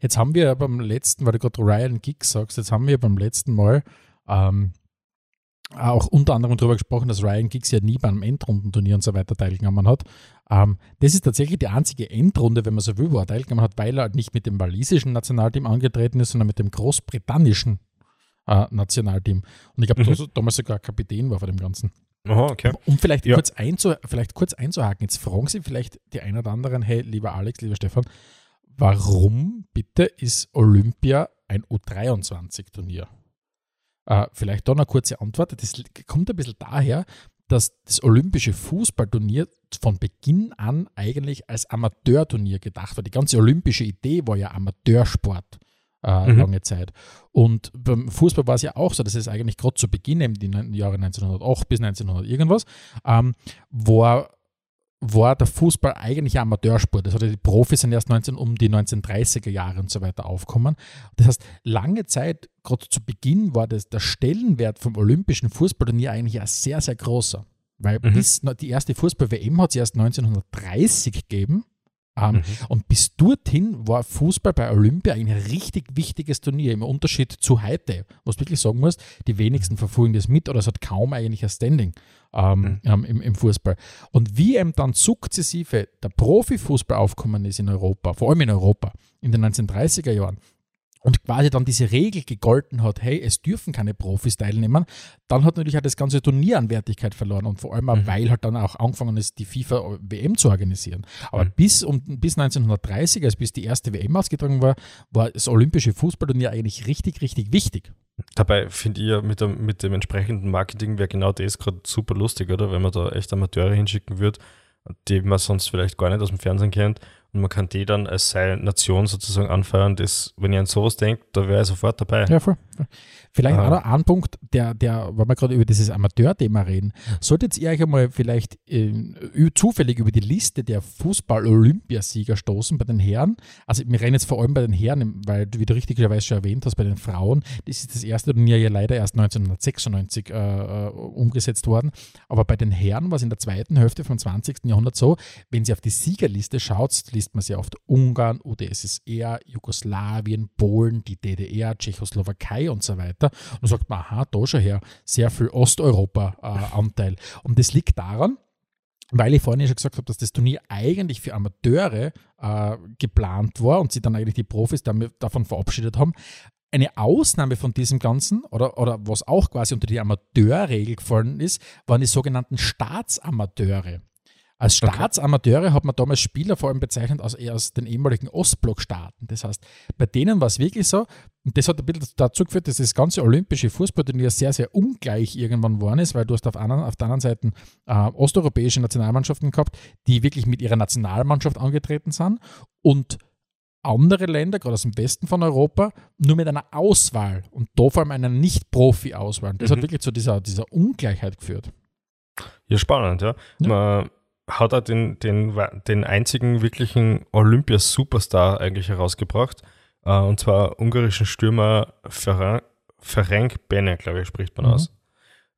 Jetzt haben wir ja beim letzten, weil du gerade Ryan Giggs sagst, jetzt haben wir beim letzten Mal ähm, auch unter anderem darüber gesprochen, dass Ryan Giggs ja nie beim Endrundenturnier und so weiter teilgenommen hat. Ähm, das ist tatsächlich die einzige Endrunde, wenn man so will, wo er teilgenommen hat, weil er halt nicht mit dem walisischen Nationalteam angetreten ist, sondern mit dem großbritannischen äh, Nationalteam. Und ich glaube, Mhm. damals sogar Kapitän war von dem Ganzen. Aha, okay. Um vielleicht, Ja. kurz einzu, vielleicht kurz einzuhaken, jetzt fragen Sie vielleicht die einen oder anderen, hey, lieber Alex, lieber Stefan, warum bitte ist Olympia ein U23-Turnier? Äh, vielleicht da eine kurze Antwort. Das kommt ein bisschen daher, dass das olympische Fußballturnier von Beginn an eigentlich als Amateurturnier gedacht war. Die ganze olympische Idee war ja Amateursport äh, Mhm. lange Zeit. Und beim Fußball war es ja auch so, dass es eigentlich gerade zu Beginn, eben die Jahre 1908 bis 1900 irgendwas, ähm, war, war der Fußball eigentlich Amateursport. Ja die Profis sind erst 19, um die 1930er Jahre und so weiter aufkommen. Das heißt, lange Zeit, gerade zu Beginn, war das, der Stellenwert vom olympischen Fußballturnier eigentlich ein sehr, sehr großer. Weil Mhm. bis die erste Fußball-WM hat es erst 1930 gegeben. Ähm, Mhm. Und bis dorthin war Fußball bei Olympia ein richtig wichtiges Turnier, im Unterschied zu heute, wo du wirklich sagen musst, die wenigsten verfolgen das mit oder es hat kaum eigentlich ein Standing ähm, Mhm. ähm, im, im Fußball. Und wie eben dann sukzessive der Profifußball aufgekommen ist in Europa, vor allem in Europa, in den 1930er Jahren, und quasi dann diese Regel gegolten hat, hey, es dürfen keine Profis teilnehmen, dann hat natürlich auch das ganze Turnier an Wertigkeit verloren und vor allem auch, Mhm. weil halt dann auch angefangen ist, die FIFA WM zu organisieren. Aber Mhm. bis, um, bis 1930, also bis die erste WM ausgetragen war, war das olympische Fußballturnier eigentlich richtig, richtig wichtig. Dabei finde ich ja mit dem, mit dem entsprechenden Marketing wäre genau das gerade super lustig, oder? Wenn man da echt Amateure hinschicken würde, die man sonst vielleicht gar nicht aus dem Fernsehen kennt und man kann die dann als seine Nation sozusagen anfeuern. Das, wenn ihr an sowas denkt, da wäre ich sofort dabei. Ja, voll. Vielleicht Ah. auch noch ein Punkt, der, der, weil wir gerade über dieses Amateurthema reden, solltet ihr euch einmal vielleicht äh, zufällig über die Liste der Fußball-Olympiasieger stoßen bei den Herren. Also wir reden jetzt vor allem bei den Herren, weil du, wie du richtigerweise schon erwähnt hast, bei den Frauen, das ist das erste Turnier ja leider erst 1996 äh, äh, umgesetzt worden. Aber bei den Herren war es in der zweiten Hälfte vom 20. Jahrhundert so, wenn sie auf die Siegerliste schaut, liest man sehr oft Ungarn, UdSSR, Jugoslawien, Polen, die DDR, Tschechoslowakei und so weiter. Und sagt man, aha, da schon her, sehr viel Osteuropa-Anteil. und das liegt daran, weil ich vorhin schon gesagt habe, dass das Turnier eigentlich für Amateure äh, geplant war und sie dann eigentlich die Profis davon verabschiedet haben. Eine Ausnahme von diesem Ganzen, oder, oder was auch quasi unter die Amateurregel gefallen ist, waren die sogenannten Staatsamateure. Als. Staatsamateure hat man damals Spieler vor allem bezeichnet aus, eher aus den ehemaligen Ostblockstaaten. Das heißt, bei denen war es wirklich so, und das hat ein bisschen dazu geführt, dass das ganze olympische Fußballturnier sehr, sehr ungleich irgendwann geworden ist, weil du hast auf, anderen, auf der anderen Seite äh, osteuropäische Nationalmannschaften gehabt, die wirklich mit ihrer Nationalmannschaft angetreten sind und andere Länder, gerade aus dem Westen von Europa, nur mit einer Auswahl und da vor allem einer Nicht-Profi-Auswahl. Das hat Mhm. wirklich zu dieser, dieser Ungleichheit geführt. Ja, spannend, ja. Ja. Man hat auch den, den, den einzigen wirklichen Olympia-Superstar eigentlich herausgebracht. Äh, und zwar ungarischen Stürmer Ferenc, Ferenc Bene, glaube ich, spricht man Mhm. aus.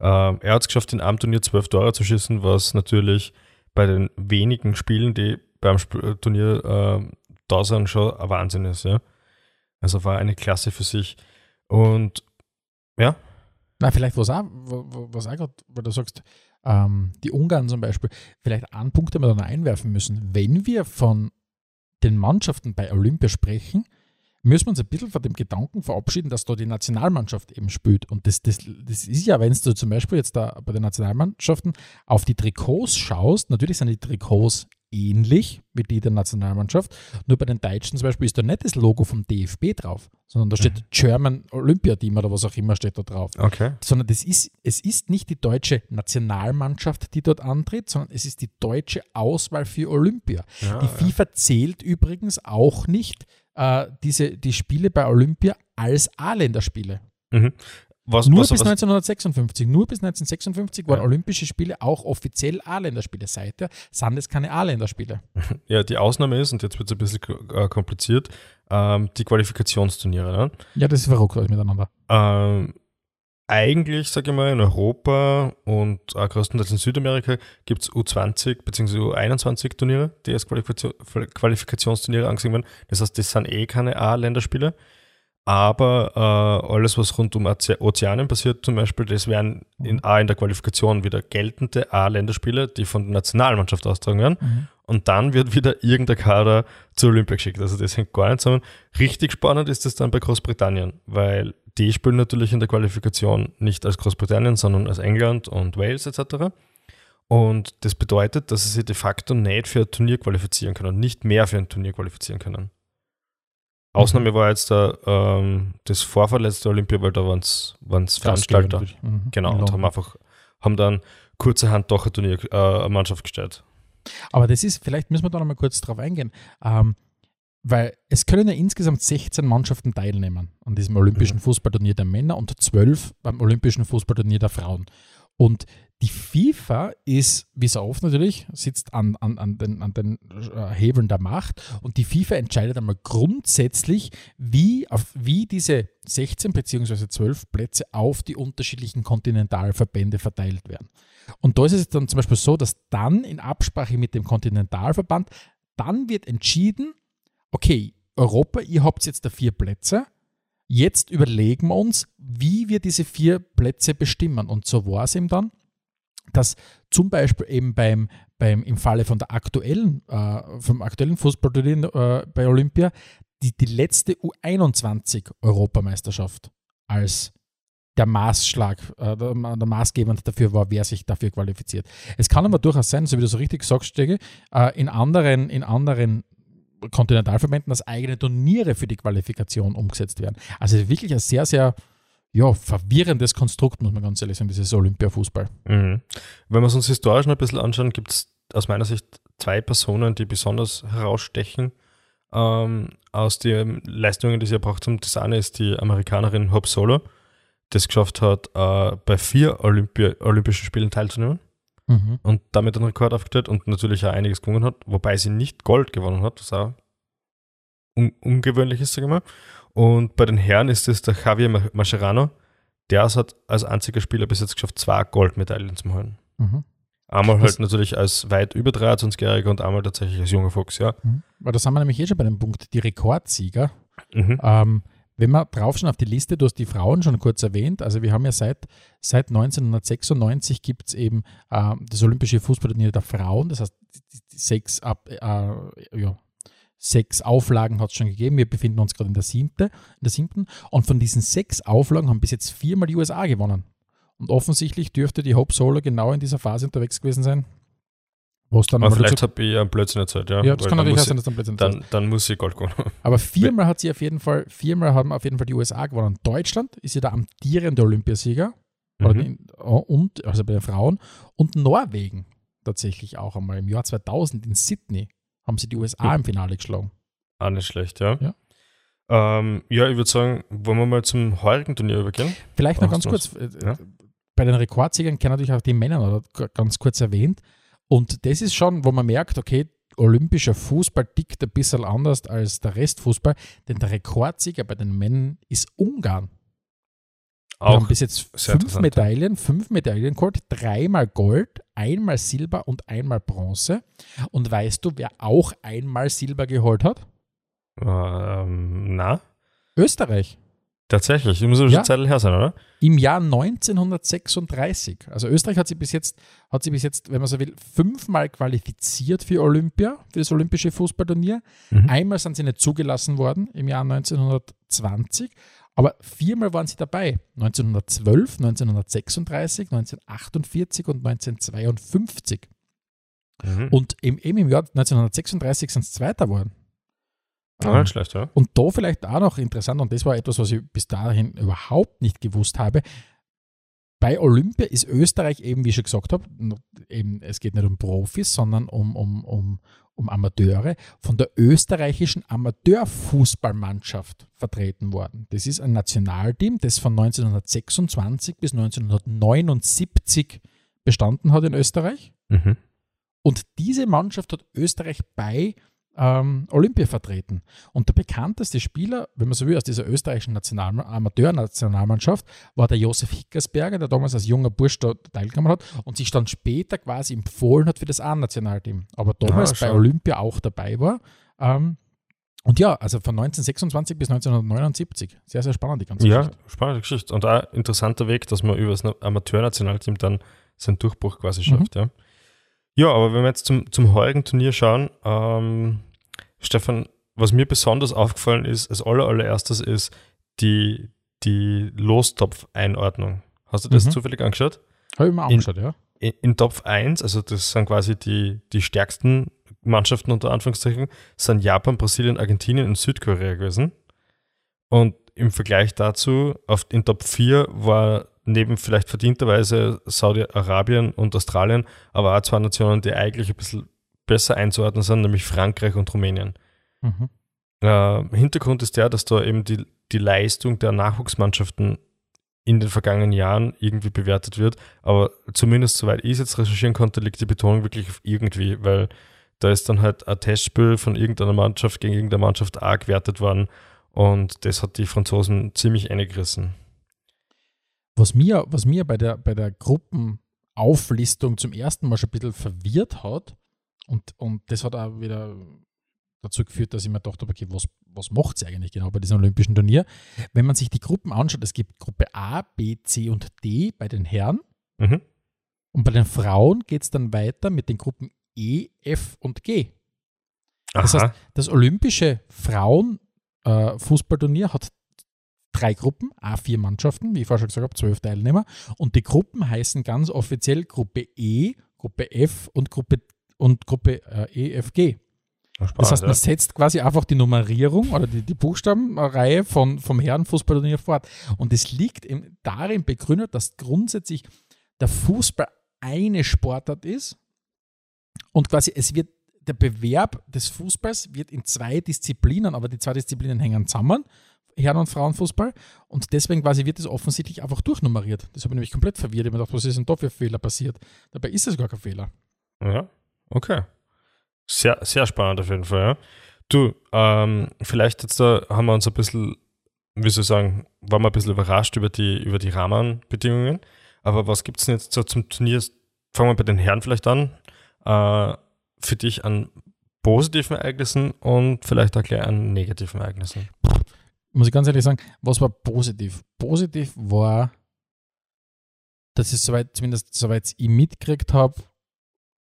Ähm, er hat es geschafft, in einem Turnier zwölf Tore zu schießen, was natürlich bei den wenigen Spielen, die beim Sp Turnier äh, da sind, schon ein Wahnsinn ist. Ja? Also war eine Klasse für sich. Und ja. Na, vielleicht was auch, was auch gerade, weil du sagst, ähm, die Ungarn zum Beispiel, vielleicht einen Punkt, den wir dann einwerfen müssen. Wenn wir von den Mannschaften bei Olympia sprechen, müssen wir uns ein bisschen von dem Gedanken verabschieden, dass da die Nationalmannschaft eben spielt. Und das, das, das ist ja, wenn du zum Beispiel jetzt da bei den Nationalmannschaften auf die Trikots schaust, natürlich sind die Trikots ähnlich wie die der Nationalmannschaft. Nur bei den Deutschen zum Beispiel ist da nicht das Logo vom DFB drauf, sondern da steht mhm. German Olympia Team oder was auch immer steht da drauf. Okay. Sondern das ist, es ist nicht die deutsche Nationalmannschaft, die dort antritt, sondern es ist die deutsche Auswahl für Olympia. Ja, die FIFA zählt übrigens auch nicht äh, diese, die Spiele bei Olympia als A-Länderspiele. Mhm. Was, nur was, bis was, 1956, nur bis 1956 waren ja. Olympische Spiele auch offiziell A-Länderspiele. Seither sind es keine A-Länderspiele. Ja, die Ausnahme ist, und jetzt wird es ein bisschen äh, kompliziert, ähm, die Qualifikationsturniere. Ne? Ja, das ist verrückt alles miteinander. Ähm, eigentlich, sage ich mal, in Europa und auch größtenteils in Südamerika gibt es U20 bzw. U21 Turniere, die als Qualifikation, Qualifikationsturniere angesehen werden. Das heißt, das sind eh keine A-Länderspiele. Aber äh, alles, was rund um Ozeanen passiert, zum Beispiel, das wären in mhm. A in der Qualifikation wieder geltende A-Länderspiele, die von der Nationalmannschaft austragen werden. Mhm. Und dann wird wieder irgendein Kader zur Olympia geschickt. Also das hängt gar nicht zusammen. Richtig spannend ist das dann bei Großbritannien, weil die spielen natürlich in der Qualifikation nicht als Großbritannien, sondern als England und Wales etc. Und das bedeutet, dass sie sich de facto nicht für ein Turnier qualifizieren können, nicht mehr für ein Turnier qualifizieren können. Ausnahme war jetzt der, ähm, das vorverletzte Olympia, weil da waren es Veranstalter. Mhm. Genau, und haben einfach, haben dann kurzerhand doch ein Turnier, äh, eine Mannschaft gestellt. Aber das ist, vielleicht müssen wir da nochmal kurz drauf eingehen, ähm, weil es können ja insgesamt 16 Mannschaften teilnehmen an diesem Olympischen mhm. Fußballturnier der Männer und 12 beim Olympischen Fußballturnier der Frauen. Und die FIFA ist, wie so oft natürlich, sitzt an, an, an den, an den äh, Hebeln der Macht und die FIFA entscheidet einmal grundsätzlich, wie, auf, wie diese 16 bzw. 12 Plätze auf die unterschiedlichen Kontinentalverbände verteilt werden. Und da ist es dann zum Beispiel so, dass dann in Absprache mit dem Kontinentalverband, dann wird entschieden, okay, Europa, ihr habt jetzt da vier Plätze, jetzt überlegen wir uns, wie wir diese vier Plätze bestimmen. Und so war es eben dann dass zum Beispiel eben beim, beim im Falle von der aktuellen, äh, vom aktuellen Fußballturnier äh, bei Olympia die, die letzte U21-Europameisterschaft als der Maßschlag, äh, der, der maßgebend dafür war, wer sich dafür qualifiziert. Es kann aber durchaus sein, so wie du so richtig sagst, Stege, äh, in anderen, in anderen Kontinentalverbänden, dass eigene Turniere für die Qualifikation umgesetzt werden. Also wirklich ein sehr, sehr ja, verwirrendes Konstrukt, muss man ganz ehrlich sagen, dieses Olympiafußball. Mhm. Wenn wir es uns historisch noch ein bisschen anschauen, gibt es aus meiner Sicht zwei Personen, die besonders herausstechen ähm, aus den Leistungen, die sie erbracht haben. Das eine ist die Amerikanerin Hope Solo, die es geschafft hat, äh, bei vier Olympia Olympischen Spielen teilzunehmen mhm. und damit einen Rekord aufgestellt und natürlich auch einiges gewonnen hat, wobei sie nicht Gold gewonnen hat, was auch un ungewöhnlich ist, sage ich mal. Und bei den Herren ist es der Javier Mascherano. Der hat als einziger Spieler bis jetzt geschafft, zwei Goldmedaillen zu holen. Mhm. Einmal halt natürlich als weit über 23-Jähriger und einmal tatsächlich als junger Fuchs, ja. Mhm. Weil da sind wir nämlich eh schon bei dem Punkt, die Rekordsieger. Mhm. Ähm, wenn wir draufschauen auf die Liste, du hast die Frauen schon kurz erwähnt, also wir haben ja seit, seit 1996 gibt es eben äh, das Olympische Fußballturnier der Frauen, das heißt die, die sechs ab, äh, ja, Sechs Auflagen hat es schon gegeben. Wir befinden uns gerade in der, siebte, in der siebten. Und von diesen sechs Auflagen haben bis jetzt viermal die USA gewonnen. Und offensichtlich dürfte die Hope Solo genau in dieser Phase unterwegs gewesen sein. Dann Aber vielleicht habe ich einen Blödsinn erzählt, ja. Ja, das kann natürlich sein, dass dann Blödsinn dann, dann muss sie Gold gewonnen Aber viermal hat sie auf jeden Fall, viermal haben auf jeden Fall die USA gewonnen. Deutschland ist ja der amtierende Olympiasieger. Mhm. Und, also bei den Frauen. Und Norwegen tatsächlich auch einmal im Jahr 2000 in Sydney haben sie die USA ja. im Finale geschlagen. Auch nicht schlecht, ja. Ja, ähm, ja ich würde sagen, wollen wir mal zum heurigen Turnier übergehen? Vielleicht noch ganz kurz. Äh, ja? Bei den Rekordsiegern kennen natürlich auch die Männer ganz kurz erwähnt. Und das ist schon, wo man merkt, okay, olympischer Fußball tickt ein bisschen anders als der Restfußball, denn der Rekordsieger bei den Männern ist Ungarn. Wir haben Auch bis jetzt fünf Medaillen, fünf Medaillen geholt, dreimal Gold, einmal Silber und einmal Bronze. Und weißt du, wer auch einmal Silber geholt hat? ähm, na, Österreich. tatsächlich. Muss schon Ja. Zeit her sein, oder? Im Jahr 1936. Also Österreich hat sich bis jetzt, hat sich bis jetzt, wenn man so will, fünfmal qualifiziert für Olympia, für das olympische Fußballturnier. Mhm. Einmal sind sie nicht zugelassen worden im Jahr 1920, aber viermal waren sie dabei. 1912, 1936, 1948 und 1952. Mhm. Und eben, eben im Jahr 1936 sind sie Zweiter geworden. Ja, Ähm, nicht schlecht, ja. und da vielleicht auch noch interessant, und das war etwas, was ich bis dahin überhaupt nicht gewusst habe. Bei Olympia ist Österreich eben, wie ich schon gesagt habe, eben, es geht nicht um Profis, sondern um, um, um, um Amateure, von der österreichischen Amateurfußballmannschaft vertreten worden. Das ist ein Nationalteam, das von 1926 bis 1979 bestanden hat in Österreich. Mhm. Und diese Mannschaft hat Österreich bei ähm, Olympia vertreten. Und der bekannteste Spieler, wenn man so will, aus dieser österreichischen National Amateurnationalmannschaft war der Josef Hickersberger, der damals als junger Bursch teilgenommen hat und sich dann später quasi empfohlen hat für das A-Nationalteam. Aber damals Ah, bei. Olympia auch dabei war. Ähm, und ja, also von 1926 bis 1979. Sehr, sehr spannend, die ganze Ja, Geschichte. spannende Geschichte. Und auch interessanter Weg, dass man über das Amateurnationalteam dann seinen Durchbruch quasi Mhm. schafft. Ja. ja, aber wenn wir jetzt zum, zum heurigen Turnier schauen, ähm, Stefan, was mir besonders aufgefallen ist, als aller, allererstes ist die, die Lostopf-Einordnung. Hast du das Mhm. zufällig angeschaut? Habe ich mir In- angeschaut, ja. in, in Top 1, also das sind quasi die, die stärksten Mannschaften unter Anführungszeichen, sind Japan, Brasilien, Argentinien und Südkorea gewesen. Und im Vergleich dazu, auf, in Top 4 war neben vielleicht verdienterweise Saudi-Arabien und Australien, aber auch zwei Nationen, die eigentlich ein bisschen besser einzuordnen sind, nämlich Frankreich und Rumänien. Mhm. Äh, Hintergrund ist der, dass da eben die, die Leistung der Nachwuchsmannschaften in den vergangenen Jahren irgendwie bewertet wird. Aber zumindest soweit ich es jetzt recherchieren konnte, liegt die Betonung wirklich auf irgendwie, weil da ist dann halt ein Testspiel von irgendeiner Mannschaft gegen irgendeine Mannschaft A gewertet worden und das hat die Franzosen ziemlich eingerissen. Was mir, was mir bei der, bei der Gruppenauflistung zum ersten Mal schon ein bisschen verwirrt hat, und, und das hat auch wieder dazu geführt, dass ich mir gedacht habe, okay, was, was macht sie eigentlich genau bei diesem olympischen Turnier? Wenn man sich die Gruppen anschaut, es gibt Gruppe A, B, C und D bei den Herren Mhm. und bei den Frauen geht es dann weiter mit den Gruppen E, F und G. Das Aha. heißt, das olympische Frauen-Fußballturnier hat drei Gruppen, A4 Mannschaften, wie ich vorher schon gesagt habe, zwölf Teilnehmer. Und die Gruppen heißen ganz offiziell Gruppe E, Gruppe F und Gruppe, und Gruppe äh, EFG. Das Spaß, heißt, man setzt quasi einfach die Nummerierung oder die, die Buchstabenreihe von, vom Herrenfußballturnier fort. Und es liegt im, darin begründet, dass grundsätzlich der Fußball eine Sportart ist und quasi es wird der Bewerb des Fußballs wird in zwei Disziplinen, aber die zwei Disziplinen hängen zusammen, Herren- und Frauenfußball. Und deswegen quasi wird es offensichtlich einfach durchnummeriert. Das habe ich nämlich komplett verwirrt. Ich habe mir gedacht, was ist denn da für ein Fehler passiert? Dabei ist es gar kein Fehler. Ja, okay. Sehr, sehr spannend auf jeden Fall, ja. Du, ähm, vielleicht jetzt da haben wir uns ein bisschen, wie soll ich sagen, waren wir ein bisschen überrascht über die, über die Rahmenbedingungen. Aber was gibt es denn jetzt so zum Turnier? Fangen wir bei den Herren vielleicht an. Äh, für dich an positiven Ereignissen und vielleicht auch gleich an negativen Ereignissen. muss ich ganz ehrlich sagen, was war positiv? Positiv war, dass es soweit, zumindest soweit ich mitgekriegt habe,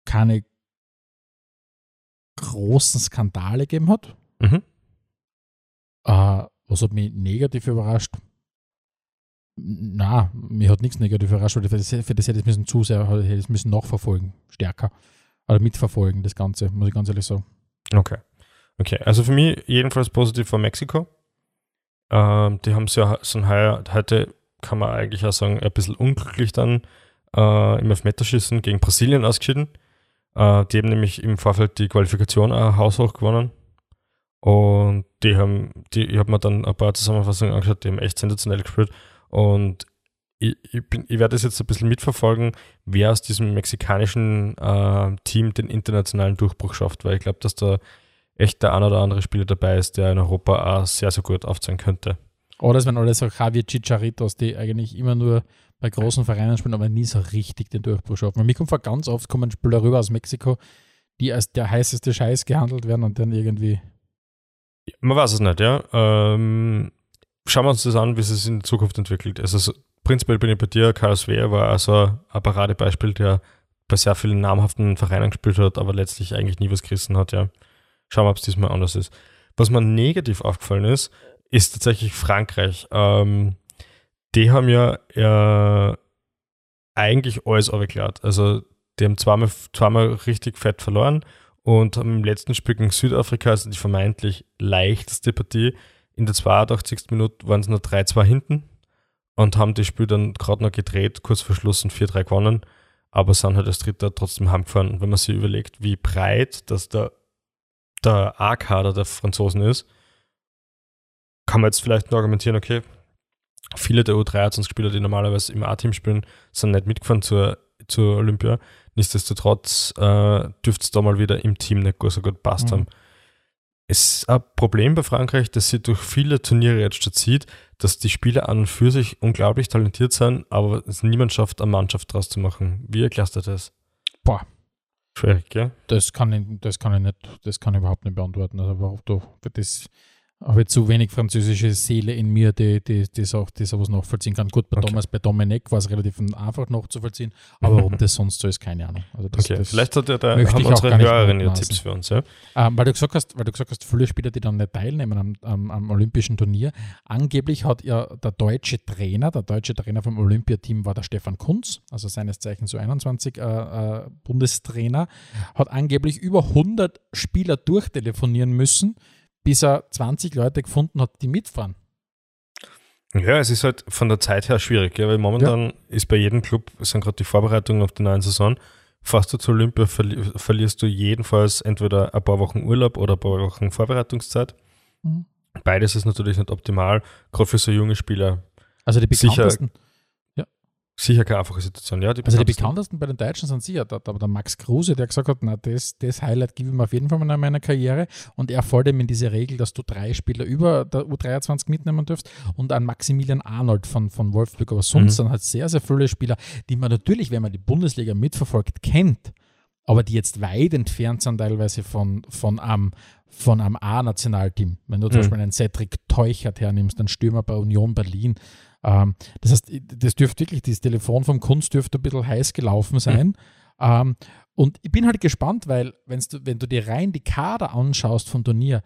keine großen Skandale gegeben hat. Mhm. Äh, was hat mich negativ überrascht? Na, mir hat nichts negativ überrascht, weil für das, für das hätte ich müssen zu sehr, hätte ich müssen nachverfolgen, stärker. Oder mitverfolgen, das Ganze, muss ich ganz ehrlich sagen. Okay. Okay, also für mich jedenfalls positiv war Mexiko. Ähm, die haben es ja so ein heuer, heute kann man eigentlich auch sagen, ein bisschen unglücklich dann äh, im Elfmeterschießen gegen Brasilien ausgeschieden. Äh, die haben nämlich im Vorfeld die Qualifikation auch haushoch gewonnen. Und die haben, die, ich habe mir dann ein paar Zusammenfassungen angeschaut, die haben echt sensationell gespielt. Und ich, ich, ich werde das jetzt ein bisschen mitverfolgen, wer aus diesem mexikanischen äh, Team den internationalen Durchbruch schafft, weil ich glaube, dass da echt der ein oder andere Spieler dabei ist, der in Europa auch sehr, sehr gut aufzeigen könnte. Oder es werden alle so Javier Chicharitos, die eigentlich immer nur bei großen Vereinen spielen, aber nie so richtig den Durchbruch schaffen. Und mir kommt vor ganz oft kommen Spieler rüber aus Mexiko, die als der heißeste Scheiß gehandelt werden und dann irgendwie. Man weiß es nicht, ja. Ähm, schauen wir uns das an, wie es sich in Zukunft entwickelt. Also so, prinzipiell bin ich bei dir, Carlos Wehr war also ein Paradebeispiel, der bei sehr vielen namhaften Vereinen gespielt hat, aber letztlich eigentlich nie was gerissen hat, ja. Schauen wir, ob es diesmal anders ist. Was mir negativ aufgefallen ist, ist tatsächlich Frankreich. Ähm, die haben ja äh, eigentlich alles abgeklärt. Also die haben zweimal, zweimal richtig fett verloren und haben im letzten Spiel gegen Südafrika, also die vermeintlich leichteste Partie, in der 82. Minute waren es nur 3-2 hinten und haben das Spiel dann gerade noch gedreht, kurz vor Schluss und 4-3 gewonnen, aber sind halt als Dritter trotzdem heimgefahren. Und wenn man sich überlegt, wie breit das der, der A-Kader der Franzosen ist, kann man jetzt vielleicht nur argumentieren, okay, viele der U23-Spieler, die normalerweise im A-Team spielen, sind nicht mitgefahren zur, zur Olympia. Nichtsdestotrotz äh, dürfte es da mal wieder im Team nicht so gut passt Mhm. haben. Es ist ein Problem bei Frankreich, dass sie durch viele Turniere jetzt schon sieht, dass die Spieler an und für sich unglaublich talentiert sind, aber es niemand schafft, eine Mannschaft draus zu machen. Wie erklärst du das? Boah. Schwierig, gell? Das kann ich, das kann ich nicht, das kann ich überhaupt nicht beantworten. Also warum du, das habe ich zu wenig französische Seele in mir, die, die, die, so, die sowas nachvollziehen kann. Gut, bei Okay. Thomas, bei Domenech war es relativ einfach nachzuvollziehen, aber warum das sonst so ist, keine Ahnung. Also das, Okay, das, vielleicht hat ja der, möchte haben ich auch unsere Hörerinnen ja. Tipps für uns, ja? Ähm, weil, du gesagt hast, weil du gesagt hast, viele Spieler, die dann nicht teilnehmen am, am, am Olympischen Turnier. Angeblich hat ja der deutsche Trainer, der deutsche Trainer vom Olympiateam war der Stefan Kunz, also seines Zeichens so 21 äh, äh, Bundestrainer, hat angeblich über 100 Spieler durchtelefonieren müssen, bis er 20 Leute gefunden hat, die mitfahren. Ja, es ist halt von der Zeit her schwierig, ja, weil momentan ist bei jedem Club, es sind gerade die Vorbereitungen auf die neue Saison, fast du zur Olympia verli verlierst du jedenfalls entweder ein paar Wochen Urlaub oder ein paar Wochen Vorbereitungszeit. Mhm. Beides ist natürlich nicht optimal, gerade für so junge Spieler. Also die bekanntesten, Sicher keine einfache Situation, ja. also die bekanntesten- bei den Deutschen sind sicher der, der, der Max Kruse, der gesagt hat, na, das, das Highlight gebe ich mir auf jeden Fall mal in meiner Karriere. Und er folgt ihm in diese Regel, dass du drei Spieler über der U23 mitnehmen dürfst und an Maximilian Arnold von, von Wolfsburg. Aber sonst Mhm. sind halt sehr, sehr viele Spieler, die man natürlich, wenn man die Bundesliga mitverfolgt, kennt, aber die jetzt weit entfernt sind teilweise von, von einem, von einem A-Nationalteam. Wenn du zum Mhm. Beispiel einen Cedric Teuchert hernimmst, einen Stürmer bei Union Berlin, das heißt, das dürfte wirklich, dieses Telefon vom Kunst dürfte ein bisschen heiß gelaufen sein. Ähm, und ich bin halt gespannt, weil du, wenn du dir rein die Kader anschaust vom Turnier,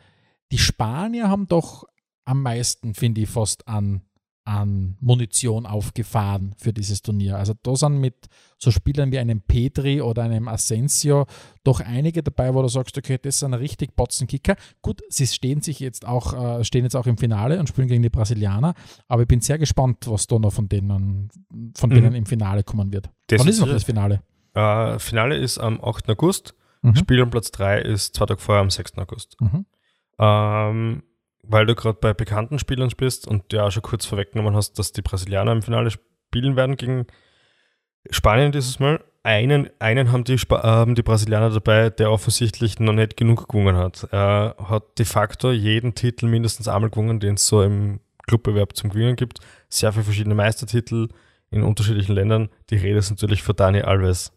die Spanier haben doch am meisten, finde ich, fast an, an Munition aufgefahren für dieses Turnier. Also da sind mit so Spielern wie einem Petri oder einem Asensio doch einige dabei, wo du sagst, okay, das sind richtig Botzenkicker. Gut, sie stehen sich jetzt auch, äh, stehen jetzt auch im Finale und spielen gegen die Brasilianer, aber ich bin sehr gespannt, was da noch von denen, von Mhm. denen im Finale kommen wird. Das Wann ist noch das Finale? Äh, Finale ist am 8. August, Mhm. Spiel um Platz 3 ist zwei Tage vorher am 6. August. Mhm. Ähm, weil du gerade bei bekannten Spielern bist und du ja auch schon kurz vorweggenommen hast, dass die Brasilianer im Finale spielen werden gegen Spanien dieses Mal. Einen, einen haben, die, Spa haben die Brasilianer dabei, der offensichtlich noch nicht genug gewonnen hat. Er hat de facto jeden Titel mindestens einmal gewonnen, den es so im Clubbewerb zum Gewinnen gibt. Sehr viele verschiedene Meistertitel in unterschiedlichen Ländern. Die Rede ist natürlich von Dani Alves.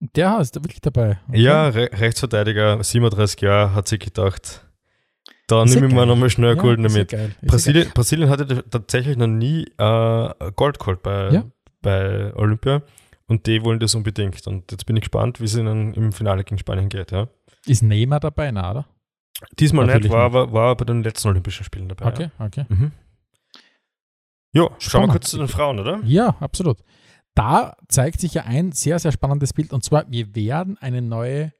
Der ist da wirklich dabei. Okay. Ja, Re Rechtsverteidiger, 37 Jahre, hat sich gedacht, da ja nehme ich mir geil. nochmal schnell Ja, ist ja mit. ja Brasilien, Brasilien hatte tatsächlich noch nie äh, Gold geholt bei, Ja. bei Olympia und die wollen das unbedingt. Und jetzt bin ich gespannt, wie es ihnen im Finale gegen Spanien geht. Ja. Ist Neymar dabei, na, oder? Diesmal nicht, Natürlich war, nicht. aber war bei den letzten Olympischen Spielen dabei. Okay, okay. Ja. Mhm. Jo, schauen wir kurz zu den Frauen, oder? Ja, absolut. Da zeigt sich ja ein sehr, sehr spannendes Bild. Und zwar, wir werden eine neue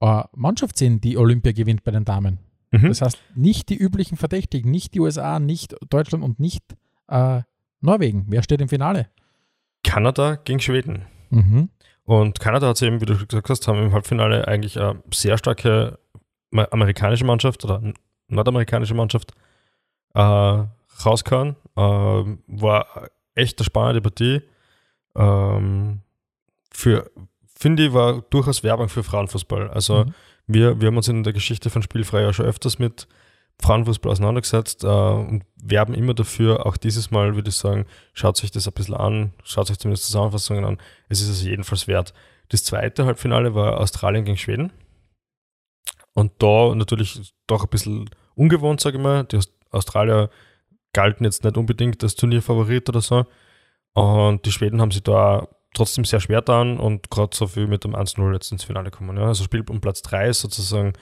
äh, Mannschaft sehen, die Olympia gewinnt bei den Damen. Mhm. Das heißt, nicht die üblichen Verdächtigen, nicht die USA, nicht Deutschland und nicht äh, Norwegen. Wer steht im Finale? Kanada gegen Schweden. Mhm. Und Kanada hat sie eben, wie du gesagt hast, haben im Halbfinale eigentlich eine sehr starke amerikanische Mannschaft oder nordamerikanische Mannschaft äh, rausgehauen. Ähm, war echt eine spannende Partie. Ähm, für, finde ich, war durchaus Werbung für Frauenfußball. Also Mhm. Wir, wir haben uns in der Geschichte von Spielfrei ja schon öfters mit, Frauenfußball auseinandergesetzt äh, und werben immer dafür. Auch dieses Mal würde ich sagen, schaut euch das ein bisschen an, schaut euch zumindest Zusammenfassungen an. Es ist also jedenfalls wert. Das zweite Halbfinale war Australien gegen Schweden. Und da natürlich doch ein bisschen ungewohnt, sage ich mal. Die Australier galten jetzt nicht unbedingt als Turnierfavorit oder so. Und die Schweden haben sich da trotzdem sehr schwer getan und gerade so viel mit dem 1-0 jetzt ins Finale kommen. Ja. Also Spiel um Platz 3 ist sozusagen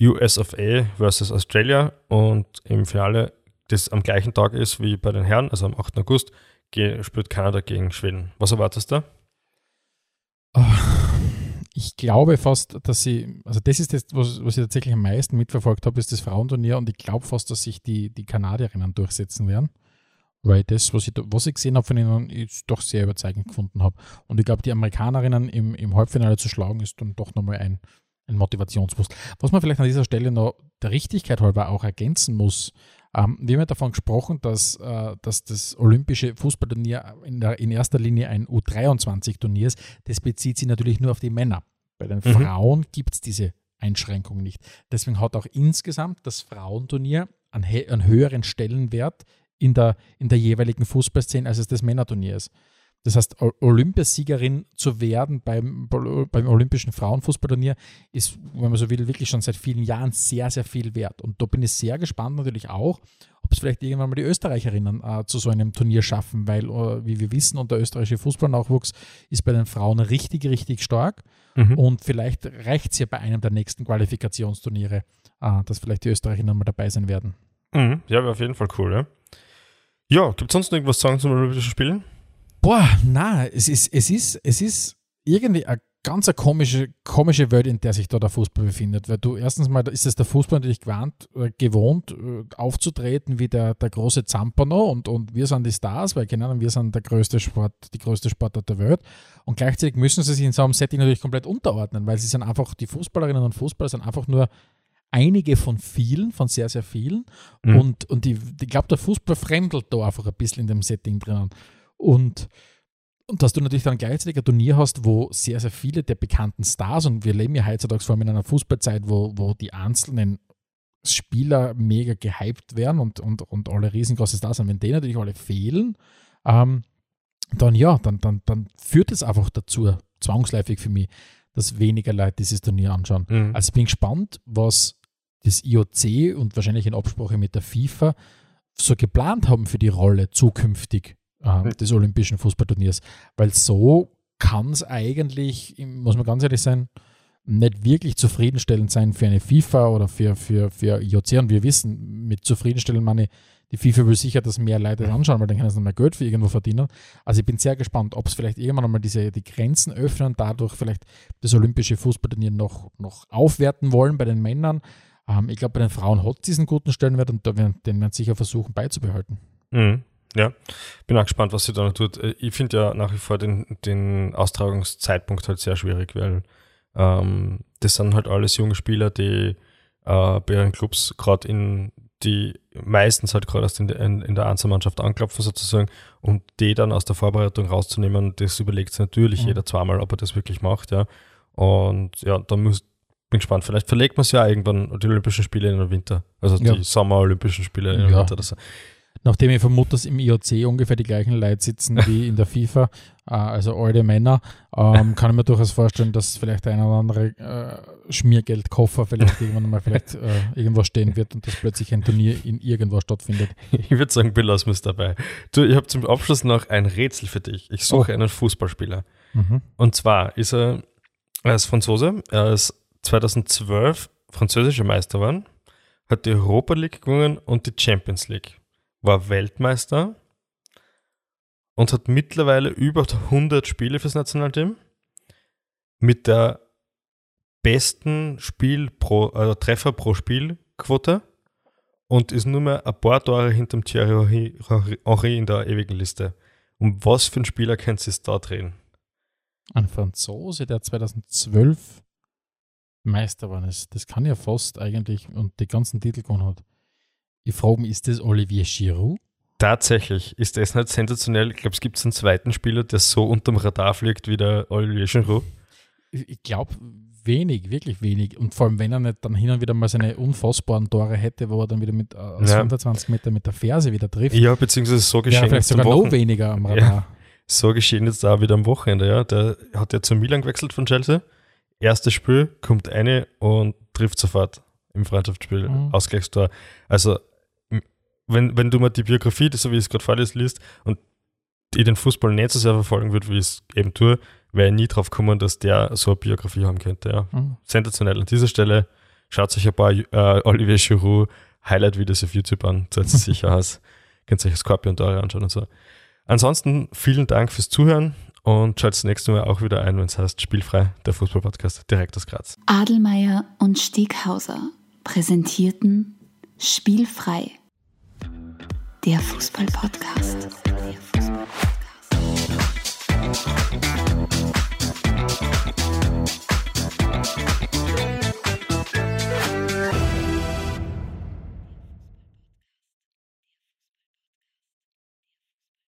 US of A versus Australia und im Finale, das am gleichen Tag ist wie bei den Herren, also am 8. August, spielt Kanada gegen Schweden. Was erwartest du? Ich glaube fast, dass sie, also das ist das, was, was ich tatsächlich am meisten mitverfolgt habe, ist das Frauenturnier und ich glaube fast, dass sich die, die Kanadierinnen durchsetzen werden weil das, was ich, was ich gesehen habe von ihnen, ich doch sehr überzeugend gefunden habe. Und ich glaube, die Amerikanerinnen im, im Halbfinale zu schlagen, ist dann doch nochmal ein, ein Motivationsboost. Was man vielleicht an dieser Stelle noch der Richtigkeit halber auch ergänzen muss, ähm, wir haben ja davon gesprochen, dass, äh, dass das olympische Fußballturnier in, der, in erster Linie ein U23-Turnier ist. Das bezieht sich natürlich nur auf die Männer. Bei den mhm. Frauen gibt es diese Einschränkung nicht. Deswegen hat auch insgesamt das Frauenturnier einen, einen höheren Stellenwert in der, in der jeweiligen Fußballszene, als es das Männerturnier ist. Das heißt, Olympiasiegerin zu werden beim, beim Olympischen Frauenfußballturnier ist, wenn man so will, wirklich schon seit vielen Jahren sehr, sehr viel wert. Und da bin ich sehr gespannt natürlich auch, ob es vielleicht irgendwann mal die Österreicherinnen äh, zu so einem Turnier schaffen, weil, äh, wie wir wissen, und der österreichische Fußballnachwuchs ist bei den Frauen richtig, richtig stark. Mhm. Und vielleicht reicht es ja bei einem der nächsten Qualifikationsturniere, äh, dass vielleicht die Österreicherinnen mal dabei sein werden. Mhm. Ja, wäre auf jeden Fall cool, ja. Ja, gibt es sonst noch irgendwas zu sagen zum Olympischen Spielen? Boah, na, es ist, es ist, es ist irgendwie eine ganz eine komische, komische Welt, in der sich da der Fußball befindet. Weil du erstens mal ist es der Fußball natürlich gewarnt, äh, gewohnt, äh, aufzutreten wie der, der große Zampano und, und wir sind die Stars, weil keine Ahnung, wir sind der größte Sport, die größte Sportart der Welt. Und gleichzeitig müssen sie sich in so einem Setting natürlich komplett unterordnen, weil sie sind einfach, die Fußballerinnen und Fußballer sind einfach nur einige von vielen, von sehr, sehr vielen. Mhm. Und, und ich, ich glaube, der Fußball fremdelt da einfach ein bisschen in dem Setting drinnen. Und, und dass du natürlich dann gleichzeitig ein Turnier hast, wo sehr, sehr viele der bekannten Stars, und wir leben ja heutzutage vor allem in einer Fußballzeit, wo, wo die einzelnen Spieler mega gehypt werden und, und, und alle riesengroße Stars sind, wenn die natürlich alle fehlen, ähm, dann ja, dann, dann, dann führt es einfach dazu, zwangsläufig für mich, dass weniger Leute dieses Turnier anschauen. Mhm. Also ich bin gespannt, was das IOC und wahrscheinlich in Absprache mit der FIFA so geplant haben für die Rolle zukünftig äh, des Olympischen Fußballturniers. Weil so kann es eigentlich, muss man ganz ehrlich sein, nicht wirklich zufriedenstellend sein für eine FIFA oder für, für, für IOC. Und wir wissen, mit zufriedenstellend meine, die FIFA will sicher, dass mehr Leute das anschauen, weil dann können sie noch mehr Geld für irgendwo verdienen. Also ich bin sehr gespannt, ob es vielleicht irgendwann einmal diese, die Grenzen öffnen und dadurch vielleicht das olympische Fußballturnier noch, noch aufwerten wollen bei den Männern. Ähm, ich glaube, bei den Frauen hat es diesen guten Stellenwert und da werden, den werden sicher versuchen beizubehalten. Mhm. Ja, bin auch gespannt, was sie da noch tut. Äh, ich finde ja nach wie vor den, den Austragungszeitpunkt halt sehr schwierig, weil ähm, das sind halt alles junge Spieler, die äh, bei ihren Clubs gerade in die meistens halt gerade erst in, in, in der Einzelmannschaft anklopfen sozusagen und die dann aus der Vorbereitung rauszunehmen, das überlegt sich natürlich mhm. jeder zweimal, ob er das wirklich macht, ja. Und ja, da muss, bin gespannt. Vielleicht verlegt man es ja irgendwann die Olympischen Spiele in den Winter. Also ja. die Sommer-Olympischen Spiele in den ja. Winter. Das. Nachdem ich vermute, dass im IOC ungefähr die gleichen Leute sitzen wie in der FIFA, äh, also alte Männer, ähm, kann ich mir durchaus vorstellen, dass vielleicht ein oder andere äh, Schmiergeldkoffer vielleicht irgendwann mal vielleicht äh, irgendwo stehen wird und dass plötzlich ein Turnier in irgendwo stattfindet. Ich würde sagen, belassen wir es dabei. Du, ich habe zum Abschluss noch ein Rätsel für dich. Ich suche oh. einen Fußballspieler. Mhm. Und zwar ist er, er ist Franzose, er ist 2012 französischer Meister waren, hat die Europa League gewonnen und die Champions League, war Weltmeister und hat mittlerweile über 100 Spiele fürs Nationalteam mit der besten Spiel pro, also Treffer pro Spielquote und ist nur mehr ein paar Tore hinter Thierry Henry in der ewigen Liste. Um was für einen Spieler könnt ihr da drehen? Ein Franzose, der 2012 Meister war es. Das kann ja fast eigentlich und die ganzen Titel gewonnen hat. Ich frage mich, ist das Olivier Giroud? Tatsächlich ist das nicht sensationell. Ich glaube, es gibt einen zweiten Spieler, der so unterm Radar fliegt wie der Olivier Giroud. Ich glaube, wenig, wirklich wenig. Und vor allem, wenn er nicht dann hin und wieder mal seine unfassbaren Tore hätte, wo er dann wieder mit äh, aus Ja. 120 Meter mit der Ferse wieder trifft, Ja, beziehungsweise so geschehen vielleicht sogar noch weniger am Radar. So geschehen jetzt auch wieder am Wochenende, ja. Der hat ja zu Milan gewechselt von Chelsea. Erstes Spiel, kommt eine und trifft sofort im Freundschaftsspiel Mhm. Ausgleichstor. Also, wenn, wenn du mal die Biografie, so wie ich es gerade vorlese, liest und ich den Fußball nicht so sehr verfolgen würde, wie ich es eben tue, wäre ich nie drauf gekommen, dass der so eine Biografie haben könnte, ja. Mhm. Sensationell. An dieser Stelle schaut euch ein paar äh, Olivier Giroud Highlight-Videos auf YouTube an, es sicher aus. Könnt ihr euch Scorpion-Tore anschauen und so. Ansonsten vielen Dank fürs Zuhören und schaut das nächste Mal auch wieder ein, wenn es heißt Spielfrei, der Fußball-Podcast direkt aus Graz. Adelmeier und Steghauser präsentierten Spielfrei. Der Fußball-Podcast. Der Fußball